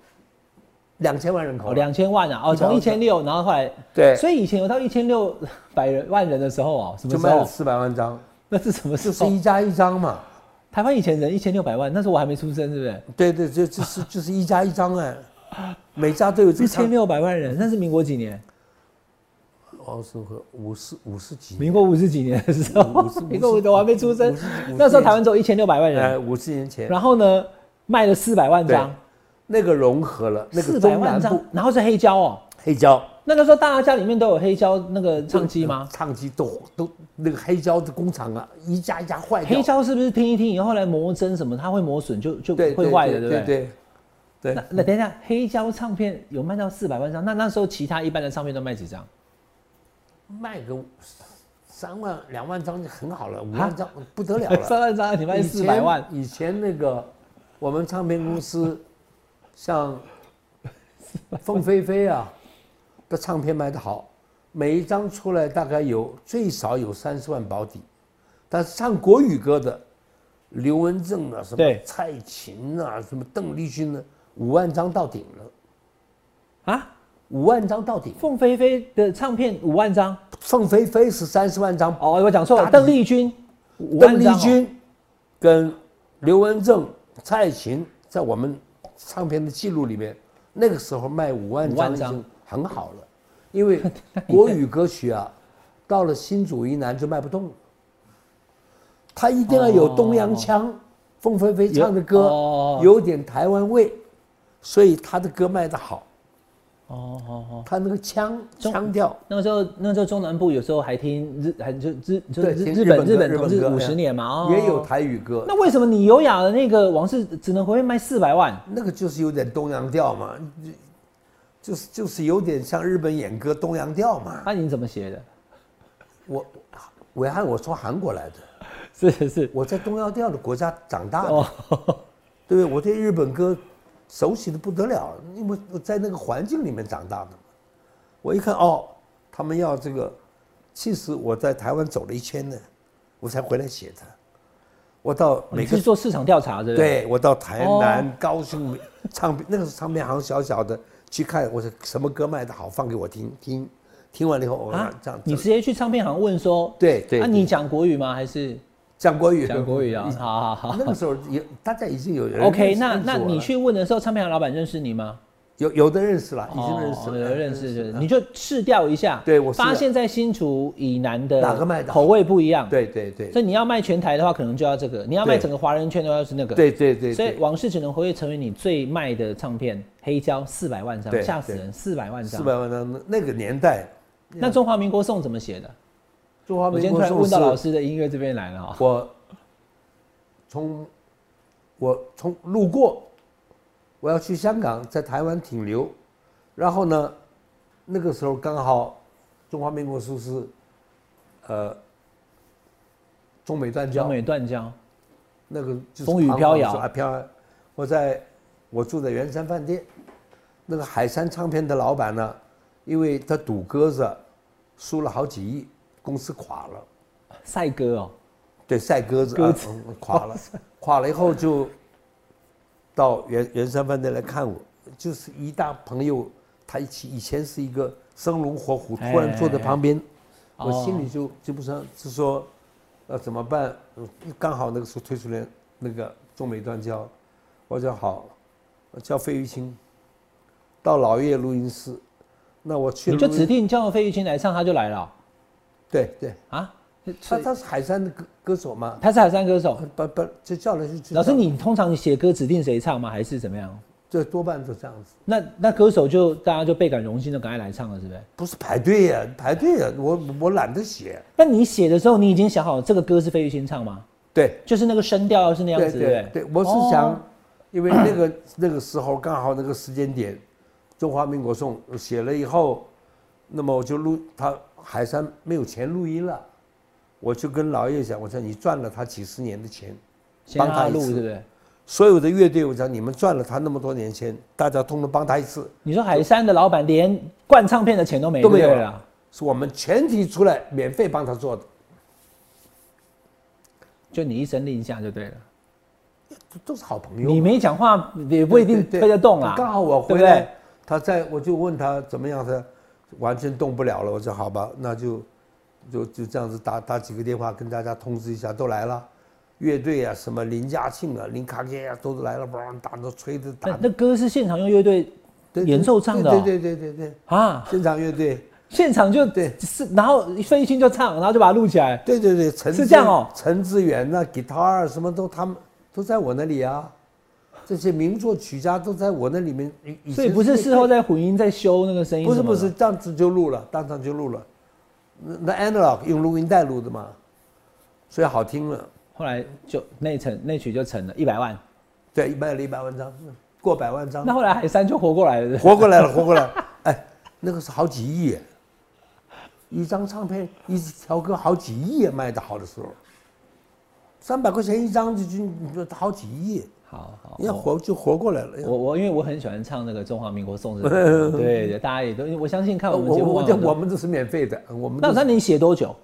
两千万人口啊、哦，两千万啊，哦，从一千六，然后后来，对。所以以前有到一千六百人万人的时候哦，什么时候？就卖了四百万张，那是什么时就是？一加一张嘛。台湾以前人一千六百万，那时候我还没出生，是不是？对对，就就是 就是一加一张哎，每家都有这个。一千六百万人，那是民国几年？王世和五十五十几年，民国五十几年的时候五十，民国我还没出生。五十五十，那时候台湾只有一千六百万哎，人，五十年前，然后呢，卖了四百万张，那个融合了那四个中南百万张部，然后是黑胶哦。黑胶那个时候大家家里面都有黑胶那个唱机吗？唱机都都那个黑胶的工厂啊，一家一家坏掉。黑胶是不是听一听以后，后来磨针什么，它会磨损，就就对会坏的，对不对对？对对那那等一下，黑胶唱片有卖到四百万张，那那时候其他一般的唱片都卖几张？卖个三万两万张就很好了，五万张不得了了。三万张你卖四百万，前以前那个我们唱片公司，像凤飞飞啊的唱片卖得好，每一张出来大概有最少有三十万保底，但是唱国语歌的，刘文正啊，什么蔡琴啊，什么邓丽君呢，五万张到顶了，啊？五万张到顶。凤飞飞的唱片五万张，凤飞飞是三十万张，哦，我讲错了，邓丽君邓丽君跟刘文正、蔡琴在我们唱片的记录里面，那个时候卖五万5万张。张已经很好了，因为 国语歌曲啊，到了新竹以南就卖不动。了，他一定要有东洋腔，凤飞飞唱的歌哦。有点台湾味，所以他的歌卖得好。哦哦哦，他那个腔腔调，那个时候那个时候中南部有时候还听日还就日就日日本日本统治五十年嘛，哦，也有台语歌。那为什么你优雅的那个王室只能回卖四百万？那个就是有点东洋调嘛，就是就是有点像日本演歌东洋调嘛。那你怎么写的？我伟汉，我从韩国来的。是是，我在东洋调的国家长大的，对不对？我对日本歌熟悉的不得了，因为我在那个环境里面长大的。我一看哦，他们要这个，其实我在台湾走了一圈呢，我才回来写的。我到每个做市场调查的，对我到台南、高雄唱片，那个是唱片行小小的，去看我说什么歌卖的好，放给我听听。听完了以后，我这样，你直接去唱片行问说，对对，那你讲国语吗？还是？讲国语，讲国语啊，好好好。那个时候有大家已经有人。OK，那那你去问的时候，唱片行老板认识你吗？有有的认识了，已经认识了，有认识就是，你就试调一下。对，我发现在新竹以南的哪个卖的口味不一样。对对对。所以你要卖全台的话，可能就要这个；你要卖整个华人圈的话，是那个。对对对。所以往事只能回味成为你最卖的唱片，黑胶四百万张，吓死人，四百万张。四百万张，那个年代。那中华民国颂怎么写的？中华民国今天突然问到老师的音乐这边来了哈。我。从我从路过，我要去香港，在台湾停留，然后呢，那个时候刚好中华民国书是，呃，中美断交，中美断交，那个风雨飘摇啊飘，我在我住在圆山饭店，那个海山唱片的老板呢，因为他赌鸽子，输了好几亿，公司垮了，赛鸽哦。对，赛鸽子啊，垮了，垮了以后就到圆圆山饭店来看我，就是一大朋友，他一起以前是一个生龙活虎，突然坐在旁边，我心里就就不是是说，呃怎么办？刚好那个时候推出来那个中美断交，我说好，叫费玉清到老叶录音室，那我去你就指定叫费玉清来唱，他就来了。对对啊。他他是海山的歌歌手吗？他是海山歌手，不不就叫了就。老师，你通常写歌指定谁唱吗？还是怎么样？这多半都这样子。那那歌手就大家就倍感荣幸的赶快来唱了，是不是？不是排队呀，排队呀，我我懒得写。那你写的时候，你已经想好这个歌是费玉清唱吗？对，就是那个声调是那样子，对对？对，我是想，因为那个那个时候刚好那个时间点，《中华民国颂》写了以后，那么我就录他海山没有钱录音了。我就跟老叶讲，我说你赚了他几十年的钱，帮他录，对不对？所有的乐队，我讲你们赚了他那么多年钱，大家通通帮他一次。你说海山的老板连灌唱片的钱都没都没有了，是我们全体出来免费帮他做的，就你一声令下就对了，都都是好朋友。你没讲话也不一定推得动啊。刚好我回来，他在我就问他怎么样，他完全动不了了。我说好吧，那就。就就这样子打打几个电话跟大家通知一下，都来了，乐队啊，什么林嘉庆啊、林卡杰啊，都来了，嘣打着吹着打。那歌是现场用乐队演奏唱的。对对对对对啊！现场乐队，现场就对是，然后费玉清就唱，然后就把它录起来。对对对，陈是这样哦。陈志远那 guitar 什么都他们都在我那里啊，这些名作曲家都在我那里面。所以不是事后在混音在修那个声音。不是不是，当时就录了，当场就录了。那 analog 用录音带录的嘛，所以好听了。后来就那成那曲就成了一百万，对，卖了一百万张，过百万张。那后来海山就活过来了，活过来了，活过来。哎，那个是好几亿，一张唱片一条歌好几亿卖的好的时候，三百块钱一张就就好几亿。好好，要活就活过来了。我我因为我很喜欢唱那个中华民国颂，对对，大家也都我相信看我们节目，我我们都是免费的。我们那那你写多久？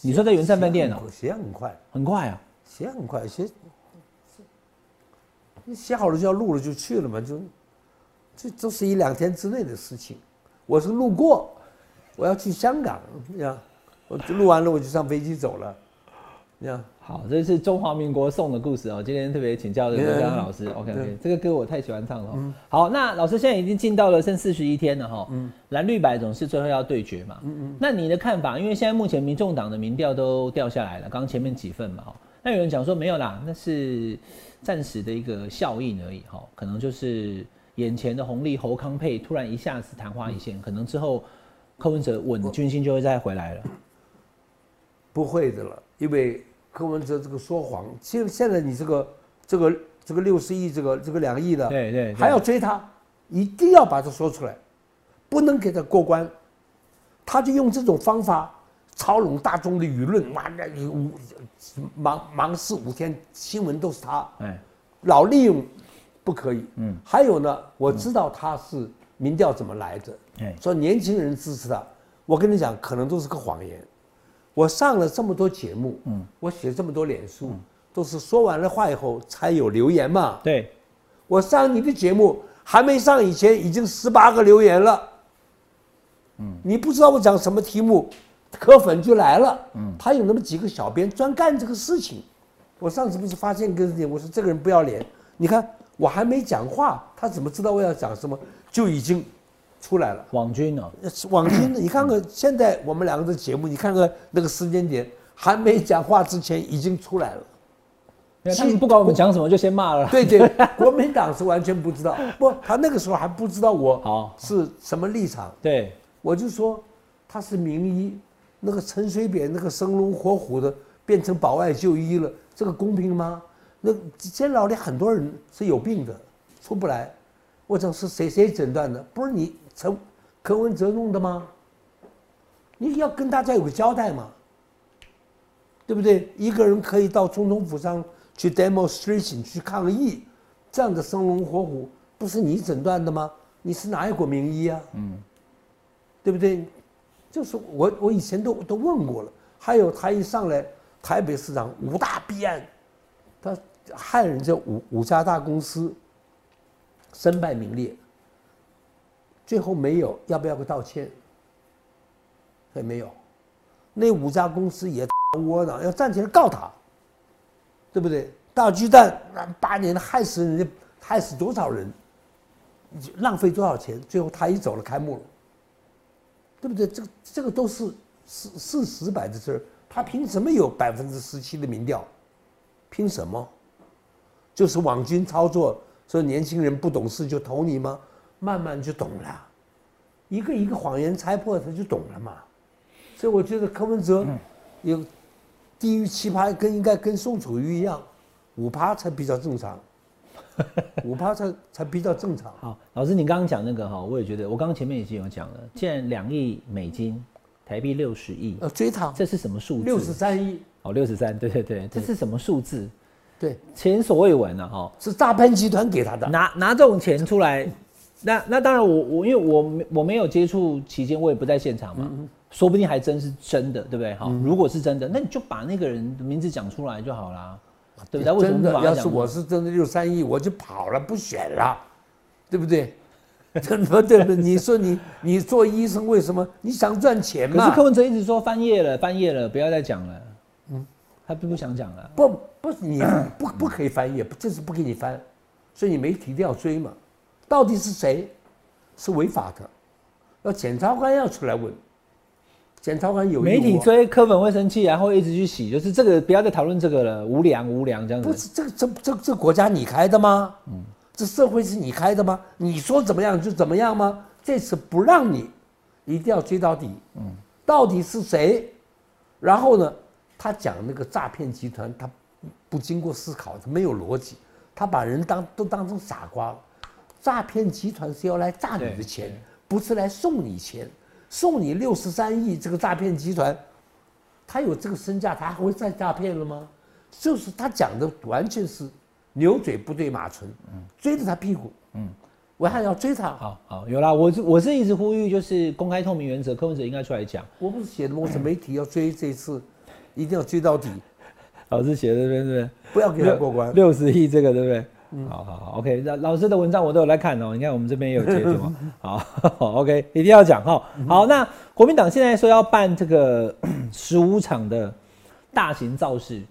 你说在元山饭店呢，写很快，很快啊，写很快，写你写好了就要录了就去了嘛，就这都是一两天之内的事情。我是路过，我要去香港呀，我录完了我就上飞机走了，呀。好，这是中华民国颂的故事哦。今天特别请教这个江老师，OK OK，这个歌我太喜欢唱了。好，那老师现在已经进到了剩四十一天了哈。嗯。蓝绿白总是最后要对决嘛。嗯嗯。那你的看法？因为现在目前民众党的民调都掉下来了，刚前面几份嘛哈。那有人讲说没有啦，那是暂时的一个效应而已哈，可能就是眼前的红利侯康配突然一下子昙花一现，可能之后柯文哲稳军心就会再回来了。不会的了，因为柯文哲这个说谎，现现在你这个这个这个六十亿，这个这个两亿的，对对，还要追他，一定要把他说出来，不能给他过关，他就用这种方法操弄大众的舆论，哇，那五忙忙四五天，新闻都是他，哎，老利用，不可以，嗯，还有呢，我知道他是民调怎么来的，哎，说年轻人支持他，我跟你讲，可能都是个谎言。我上了这么多节目，嗯，我写这么多脸书，都是说完了话以后才有留言嘛。对，我上你的节目还没上以前，已经十八个留言了。嗯，你不知道我讲什么题目，磕粉就来了。嗯，他有那么几个小编专干这个事情。我上次不是发现一个点，我说这个人不要脸。你看我还没讲话，他怎么知道我要讲什么？就已经。出来了，网军呢？网军，你看看现在我们两个的节目，你看看那个时间点，还没讲话之前已经出来了。他们不管我们讲什么，就先骂了。对对，国民党是完全不知道，不，他那个时候还不知道我 好是什么立场。对，我就说他是名医，那个陈水扁那个生龙活虎的变成保外就医了，这个公平吗？那监牢里很多人是有病的，出不来。我讲是谁谁诊断的？不是你。陈柯文哲弄的吗？你要跟大家有个交代嘛，对不对？一个人可以到总统府上去 demonstration 去抗议，这样的生龙活虎，不是你诊断的吗？你是哪一国名医啊？嗯，对不对？就是我，我以前都都问过了。还有他一上来，台北市长五大弊案，他害人家五五家大公司身败名裂。最后没有，要不要个道歉？也没有，那五家公司也窝囊，要站起来告他，对不对？大巨蛋那八年害死人家，害死多少人，浪费多少钱？最后他一走了，开幕了，对不对？这个这个都是事事实摆在这儿，他凭什么有百分之十七的民调？凭什么？就是网军操作，说年轻人不懂事就投你吗？慢慢就懂了，一个一个谎言拆破，他就懂了嘛。所以我觉得柯文哲有低于七趴，跟应该跟宋楚瑜一样，五趴才比较正常，五趴才才比较正常。好，老师，你刚刚讲那个哈，我也觉得，我刚刚前面已经有讲了，既然两亿美金，台币六十亿，呃，追他，这是什么数字？六十三亿。哦，六十三，对对对，这是什么数字？对，前所未闻啊！哈，是诈骗集团给他的，拿拿这种钱出来。那那当然，我我因为我没我没有接触期间，我也不在现场嘛，说不定还真是真的，对不对？好，如果是真的，那你就把那个人的名字讲出来就好了，对不对？为什么要是我是真的六三亿，我就跑了，不选了，对不对？真的对不对？你说你 你做医生为什么？你想赚钱嘛？可是柯文哲一直说翻页了，翻页了，不要再讲了。嗯，他并不想讲了。不不，你不不可以翻页，这是不给你翻，所以你媒体一定要追嘛。到底是谁是违法的？要检察官要出来问。检察官有媒体追柯粉会生气，然后一直去洗，就是这个不要再讨论这个了，无良无良这样子。不是这个这这这国家你开的吗？嗯，这社会是你开的吗？你说怎么样就怎么样吗？这次不让你，一定要追到底。嗯，到底是谁？然后呢，他讲那个诈骗集团，他不经过思考，他没有逻辑，他把人当都当成傻瓜了。诈骗集团是要来诈你的钱，不是来送你钱。送你六十三亿，这个诈骗集团，他有这个身价，他还会再诈骗了吗？就是他讲的完全是牛嘴不对马唇，追着他屁股，嗯，我还要追他。好好有啦，我是我是一直呼吁，就是公开透明原则，柯文哲应该出来讲。我不是写的吗？我是媒体要追这次，一定要追到底。老师写的对不对？不要给他过关。六十亿这个对不对？好好好，OK，那老师的文章我都有来看哦。你看我们这边也有截图 好，OK，一定要讲哈。好，那国民党现在说要办这个 十五场的大型造势，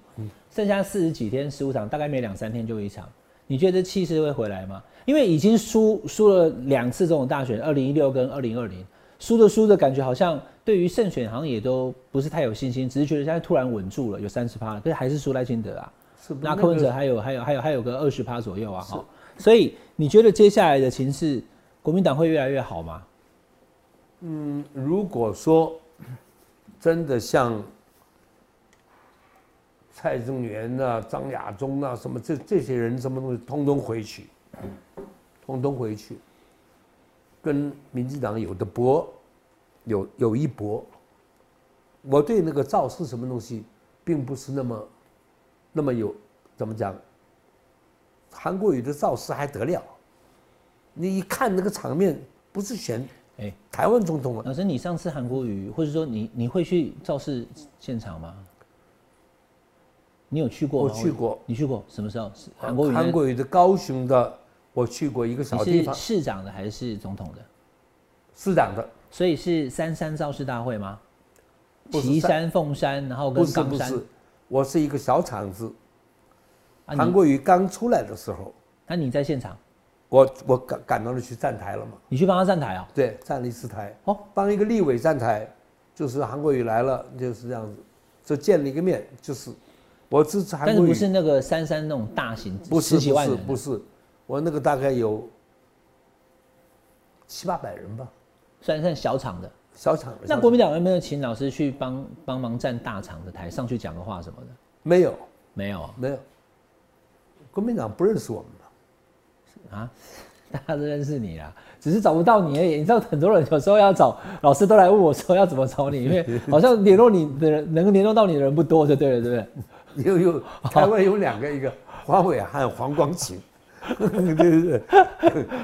剩下四十几天，十五场大概每两三天就一场。你觉得气势会回来吗？因为已经输输了两次这种大选，二零一六跟二零二零，输着输着感觉好像对于胜选好像也都不是太有信心，只是觉得现在突然稳住了，有三十趴了，可是还是输赖清德啊。那柯文哲还有还有还有还有个二十趴左右啊，哈，所以你觉得接下来的情势，国民党会越来越好吗？嗯，如果说真的像蔡正元呐、张亚中啊什么这这些人什么东西，通通回去，通通回去，跟民进党有的搏，有有一搏。我对那个造势什么东西，并不是那么那么有怎么讲？韩国瑜的造势还得了？你一看那个场面，不是选哎，台湾总统啊，老师，你上次韩国瑜，或者说你你会去造势现场吗？你有去过吗？我去过你去过什么时候？是韩国瑜韩国瑜的高雄的，我去过一个小地方，是市长的还是总统的？市长的，所以是三山造势大会吗？不是三旗山、凤山，然后跟不是冈山。不是，我是一个小厂子。啊韩国瑜刚出来的时候，那你在现场，我我赶赶到了去站台了嘛，你去帮他站台啊？对，站了一次台，哦，帮一个立委站台，就是韩国瑜来了，就是这样子，就见了一个面，就是我支持韩国瑜，但是不是那个三三那种大型不是不是不是，我那个大概有七八百人吧，算算小厂的。小厂的。那国民党有没有请老师去帮帮忙站大厂的台上去讲个话什么的？没有没有啊没有，国民党不认识我们嘛。啊，大家都认识你啦，只是找不到你而已。你知道很多人有时候要找老师都来问我说要怎么找你，因为 好像联络你的人能联络到你的人不多，就对了，对不对？有有台湾有两个，一个黄伟汉、黄光芹，对对对，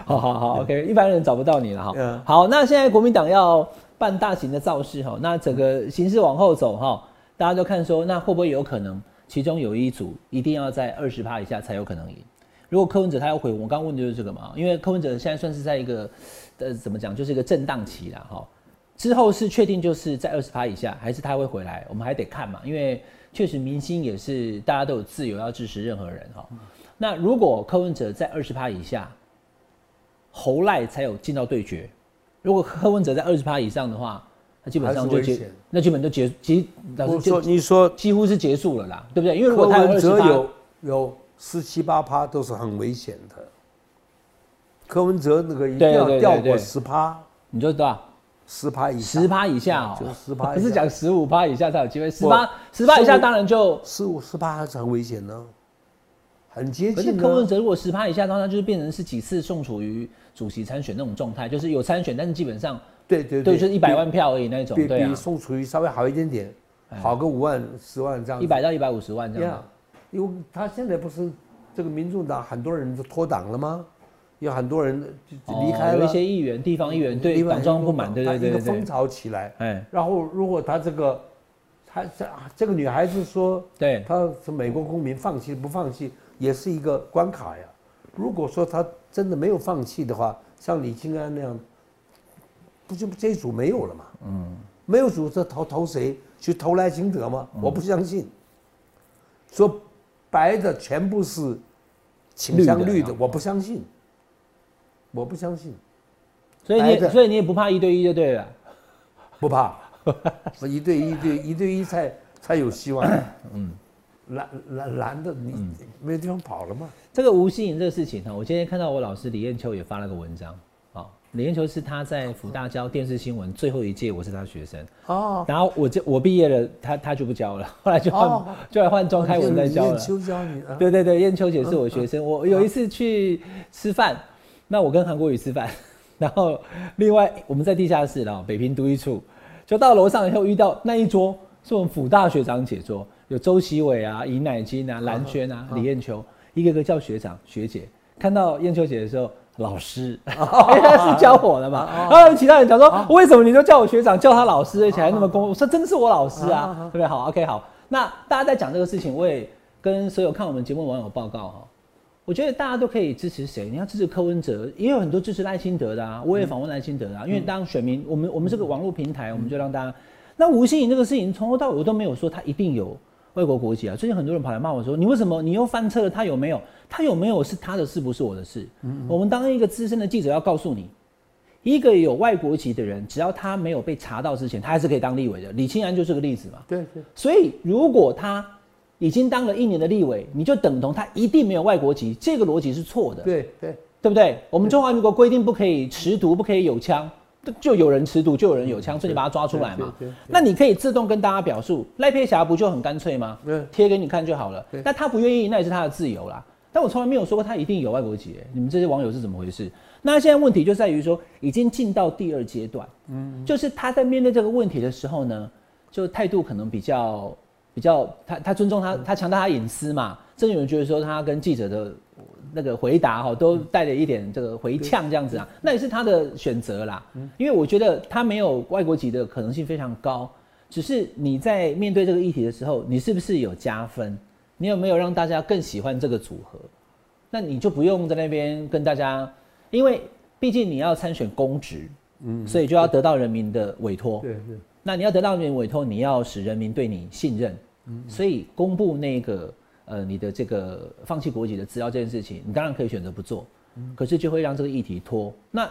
好好好，OK，一般人找不到你了哈。嗯好，那现在国民党要办大型的造势哈，那整个形势往后走哈，大家都看说，那会不会有可能其中有一组一定要在二十趴以下才有可能赢？如果柯文哲他要回，我刚问的就是这个嘛，因为柯文哲现在算是在一个呃怎么讲，就是一个震荡期啦哈。之后是确定就是在二十趴以下，还是他会回来？我们还得看嘛，因为确实明星也是大家都有自由要支持任何人哈。那如果柯文哲在二十趴以下，侯赖才有进到对决。如果柯文哲在二十趴以上的话，那基本上就结那基本就结，其老我说师就你说几乎是结束了啦，对不对？因为如柯果他有有有十七八趴都是很危险的，柯文哲那个一定对对对要掉过十趴，你就知道十趴以上，十趴以下哦、就10%不是讲十五趴以下才有机会，十趴十趴以下当然就。十五十趴还是很危险呢，很接可是近。柯文哲如果十趴以下的话，那就是变成是几次宋楚瑜主席参选那种状态，就是有参选，但是基本上对对对，就是一百万票而已那种，比对啊比，宋楚瑜稍微好一点点，好个五万十万这样子。一百到一百五十万这样呀，因为他现在不是这个民众党很多人都脱党了吗？有很多人就就离开了，哦有一些议员、地方议员对党中央不满，对对对对一个风，潮起来。哎，然后如果他这个，他这这个女孩子说，对她是美国公民，放弃不放弃也是一个关卡呀。如果说他真的没有放弃的话，像李清安那样，不就这一组没有了吗？嗯，没有组，这投投谁？去投赖清德吗？嗯我不相信。说白的全部是倾向绿的，绿的我不相信。我不相信，所以你所以你也不怕一对一就对了。不怕，一对一对一对一才才有希望。嗯，蓝蓝蓝的你没有地方跑了嘛？这个吴欣颖这个事情哈，我今天看到我老师李艳秋也发了个文章啊，李艳秋是他在辅大教电视新闻最后一届，我是他学生，哦，然后我就我毕业了，他他就不教了，后来就换、哦就来换庄开文在教了。秋教你啊？对对对，艳秋姐是我学生。我有一次去吃饭，那我跟韩国瑜吃饭，然后另外我们在地下室了，北平都一处，就到楼上以后遇到那一桌是我们辅大学长姐桌，有周习伟啊、尹乃金啊、蓝轩啊、李艳秋，一个个叫学长学姐。看到艳秋姐的时候，老师，因为她是教我的嘛。然后其他人讲说，为什么你都叫我学长，叫他老师，而且还那么公？我说真的是我老师啊，对不对？好，OK，好。那大家在讲这个事情，我也跟所有看我们节目的网友报告哈。我觉得大家都可以支持谁？你要支持柯文哲，也有很多支持赖清德的啊。我也访问赖清德的啊，因为当选民，我们我们这个网络平台，我们就让大家。那吴欣颖这个事情从头到尾我都没有说他一定有外国国籍啊。最近很多人跑来骂我说，你为什么你又翻车了？他有没有？他有没有是他的事，不是我的事。我们当一个资深的记者要告诉你，一个有外国籍的人，只要他没有被查到之前，他还是可以当立委的。李清安就是个例子嘛。对对，所以如果他已经当了一年的立委，你就等同他一定没有外国籍，这个逻辑是错的。对对对不对？我们中华民国规定不可以持毒，不可以有枪，就有人持毒，就有人有枪，所以你把他抓出来嘛。那你可以自动跟大家表述，赖佩霞不就很干脆吗？贴给你看就好了。那他不愿意，那也是他的自由啦。但我从来没有说过他一定有外国籍，你们这些网友是怎么回事？那现在问题就在于说，已经进到第二阶段，嗯，就是他在面对这个问题的时候呢，就态度可能比较比较，他他尊重他，他强调他隐私嘛，甚至有人觉得说他跟记者的那个回答哈，都带着一点这个回呛这样子啊，那也是他的选择啦，因为我觉得他没有外国籍的可能性非常高，只是你在面对这个议题的时候，你是不是有加分？你有没有让大家更喜欢这个组合？那你就不用在那边跟大家，因为毕竟你要参选公职，嗯，所以就要得到人民的委托。对对。那你要得到人民委托，你要使人民对你信任。嗯。所以公布那个呃你的这个放弃国籍的资料这件事情，你当然可以选择不做。嗯。可是就会让这个议题拖。那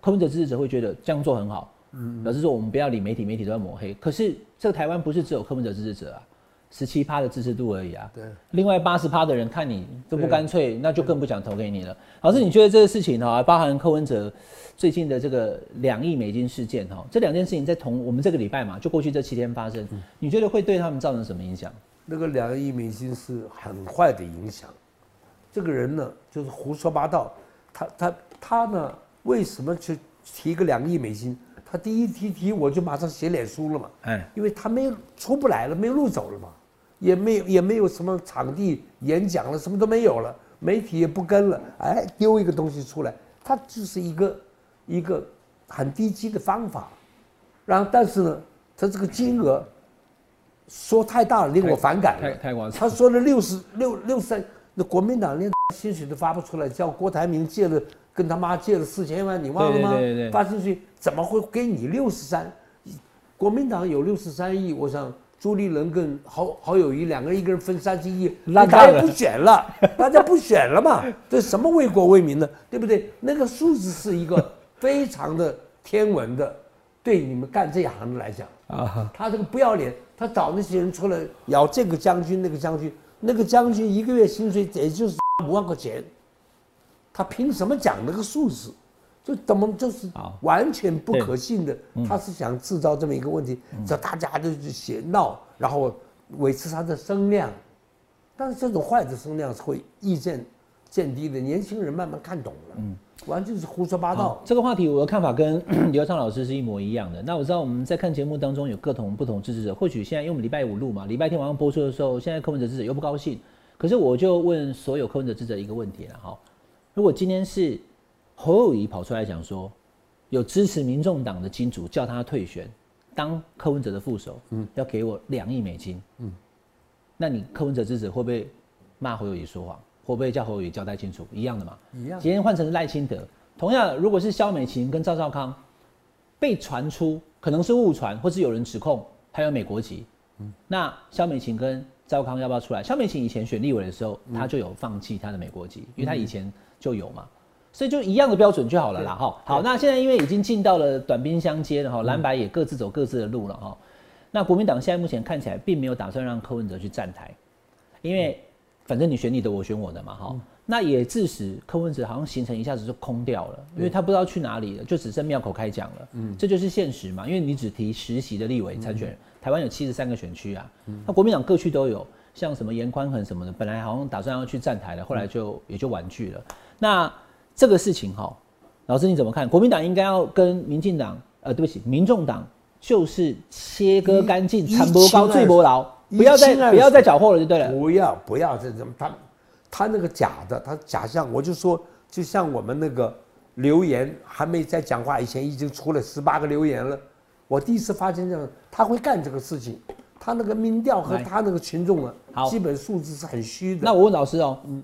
柯文哲支持者会觉得这样做很好。嗯。表示说我们不要理媒体，媒体都在抹黑。可是这个台湾不是只有柯文哲支持者啊。十七趴的支持度而已啊，对，另外八十趴的人看你都不干脆，那就更不想投给你了。老师，你觉得这个事情哈，包含柯文哲最近的这个两亿美金事件哈，这两件事情在同我们这个礼拜嘛，就过去这七天发生，你觉得会对他们造成什么影响？那个两亿美金是很坏的影响。这个人呢，就是胡说八道。他他他呢，为什么去提个两亿美金？他第一提提我就马上写脸书了嘛，哎，因为他没有出不来了，没有路走了嘛，也没有也没有什么场地演讲了，什么都没有了，媒体也不跟了，哎，丢一个东西出来，他就是一个一个很低级的方法，然后但是呢，他这个金额说太大了，令我反感了，太太夸张。他说了六十六六三，那国民党连薪水都发不出来，叫郭台铭借了。跟他妈借了四千万，你忘了吗？发薪水怎么会给你六十三？国民党有六十三亿，我想朱立伦跟郝郝友谊两个人一个人分三十亿，大家不选了，大家不选了嘛？这什么为国为民的，对不对？那个数字是一个非常的天文的，对你们干这一行的来讲啊，他这个不要脸，他找那些人出来咬这个将军那个将军，那个将军一个月薪水也就是五万块钱。他凭什么讲那个数字？就怎么就是完全不可信的？他是想制造这么一个问题，叫大家都去闲闹，然后维持他的声量。但是这种坏的声量是会意见渐低的，年轻人慢慢看懂了，嗯，完全是胡说八道。这个话题我的看法跟 刘畅老师是一模一样的。那我知道我们在看节目当中有各种不同支持者，或许现在因为我们礼拜五录嘛，礼拜天晚上播出的时候，现在柯文哲支持者又不高兴。可是我就问所有柯文哲支持者一个问题了，哈。如果今天是侯友谊跑出来讲说，有支持民众党的金主叫他退选，当柯文哲的副手，嗯，要给我两亿美金，嗯，那你柯文哲支持会不会骂侯友谊说谎？会不会叫侯友谊交代清楚？一样的嘛，一样。今天换成赖清德，同样，如果是肖美琴跟赵少康被传出可能是误传，或是有人指控还有美国籍，嗯，那肖美琴跟赵康要不要出来？肖美琴以前选立委的时候，他就有放弃他的美国籍，因为他以前。就有嘛，所以就一样的标准就好了啦哈。好，那现在因为已经进到了短兵相接了哈，蓝白也各自走各自的路了哈。那国民党现在目前看起来并没有打算让柯文哲去站台，因为反正你选你的，我选我的嘛哈。那也致使柯文哲好像行程一下子就空掉了，因为他不知道去哪里了，就只剩庙口开讲了。嗯，这就是现实嘛，因为你只提实习的立委参选人，台湾有七十三个选区啊，那国民党各区都有，像什么严宽恒什么的，本来好像打算要去站台的，后来就也就婉拒了。那这个事情哈，老师你怎么看？国民党应该要跟民进党，呃，对不起，民众党就是切割干净，残波高，最波牢，不要再不要再搅和了，就对了。不要不要这种他他那个假的，他假象，我就说，就像我们那个留言还没在讲话以前，已经出了十八个留言了。我第一次发现这样，他会干这个事情，他那个民调和他那个群众啊，基本素质是很虚的。那我问老师哦，嗯。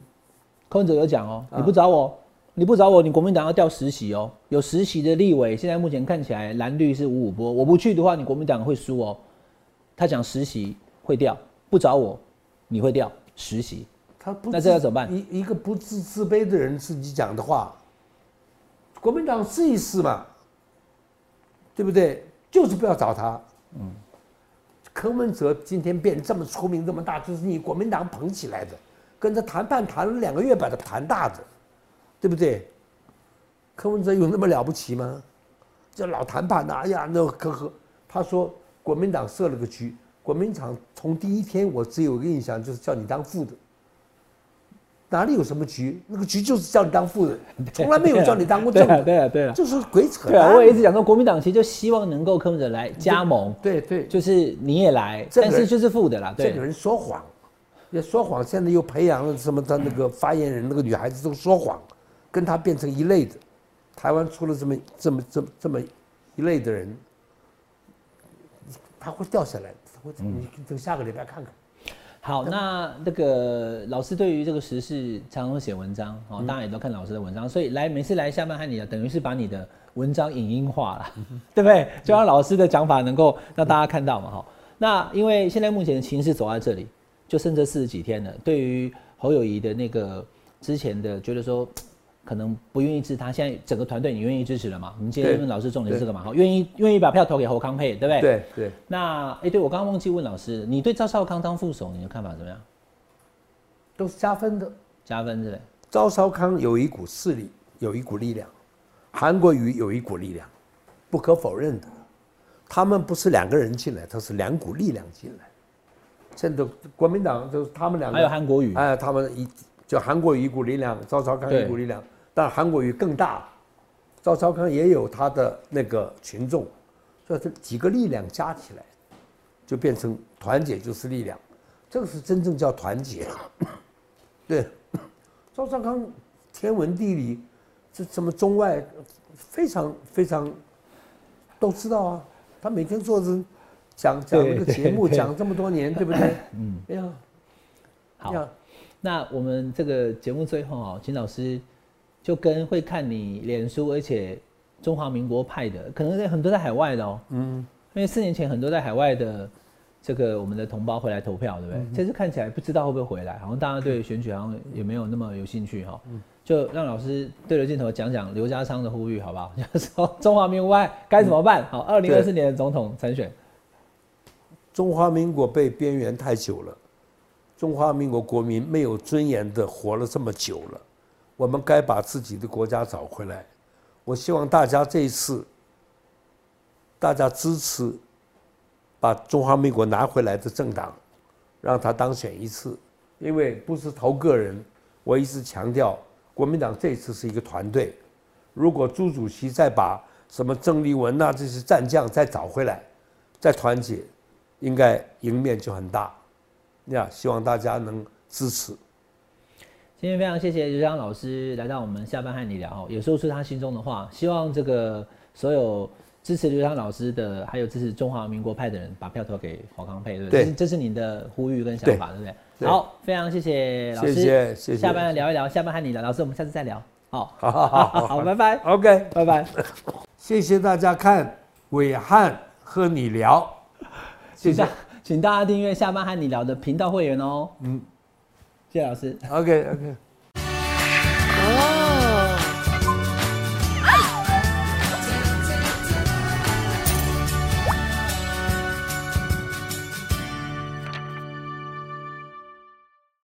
柯文哲有讲哦，你不找我，你不找我，你国民党要调实习哦。有实习的立委，现在目前看起来蓝绿是五五波。我不去的话，你国民党会输哦。他讲实习会掉，不找我，你会掉实习。他不，那这要怎么办？一一个不自自卑的人自己讲的话，国民党试一试嘛，对不对？就是不要找他。嗯，柯文哲今天变这么出名这么大，就是你国民党捧起来的，跟他谈判谈了两个月把他谈大的，对不对？柯文哲有那么了不起吗？这老谈判的，哎呀，那呵呵。他说国民党设了个局，国民党从第一天我只有一个印象，就是叫你当副的。哪里有什么局？那个局就是叫你当副的，从来没有叫你当过正的。对啊，对啊，就是鬼扯。对啊，我也一直讲说，国民党其实就希望能够柯文哲来加盟。对对，就是你也来，但是就是副的啦。这个人说谎，也说谎。现在又培养了什么？他那个发言人，那个女孩子都说谎，跟他变成一类的。台湾出了这么这么这么这么一类的人，他会掉下来。他会，你等下个礼拜看看。好，那那个老师对于这个时事常常写文章，哦，大家也都看老师的文章，所以来每次来下班和你啊，等于是把你的文章影音化了，对不对？就让老师的讲法能够让大家看到嘛，哈。那因为现在目前的情势走在这里，就剩这四十几天了。对于侯友谊的那个之前的觉得说。可能不愿意支持他，现在整个团队你愿意支持了吗？我们今天问老师重点是这个嘛？好，愿意愿意把票投给侯康佩，对不对？对对。那哎，对我刚刚忘记问老师，你对赵少康当副手，你的看法怎么样？都是加分的，加分的。赵少康有一股势力，有一股力量；韩国瑜有一股力量，不可否认的。他们不是两个人进来，他是两股力量进来。现在国民党就是他们两个，还有韩国瑜，哎，他们一。就韩国瑜一股力量，赵少康一股力量，但韩国瑜更大，赵少康也有他的那个群众，所以这几个力量加起来，就变成团结就是力量，这个是真正叫团结。对，赵少康天文地理，这什么中外，非常非常都知道啊，他每天坐着讲讲那个节目，讲这么多年，对不对？嗯，哎呀，好。那我们这个节目最后啊，秦老师就跟会看你脸书，而且中华民国派的，可能在很多在海外的哦，嗯，因为四年前很多在海外的这个我们的同胞回来投票，对不对？这次看起来不知道会不会回来，好像大家对选举好像也没有那么有兴趣哈。就让老师对着镜头讲讲刘家昌的呼吁好不好？就 是说中华民国外该怎么办？好，二零二四年的总统参选，中华民国被边缘太久了。中华民国国民没有尊严的活了这么久了，我们该把自己的国家找回来。我希望大家这一次，大家支持把中华民国拿回来的政党，让他当选一次。因为不是投个人，我一直强调，国民党这次是一个团队。如果朱主席再把什么郑丽文呐这些战将再找回来，再团结，应该赢面就很大。呀，希望大家能支持。今天非常谢谢刘江老师来到我们下班和你聊，也说出他心中的话。希望这个所有支持刘江老师的，还有支持中华民国派的人，把票投给黄康佩，对不对？这是你的呼吁跟想法，对不对？好，非常谢谢老师。谢谢，谢谢。下班聊一聊，下班和你聊，老师，我们下次再聊。好，好好好，好，拜拜。OK，拜拜。谢谢大家看伟汉和你聊，谢谢。请大家订阅下班和你聊的频道会员哦。嗯，谢谢老师。OK OK。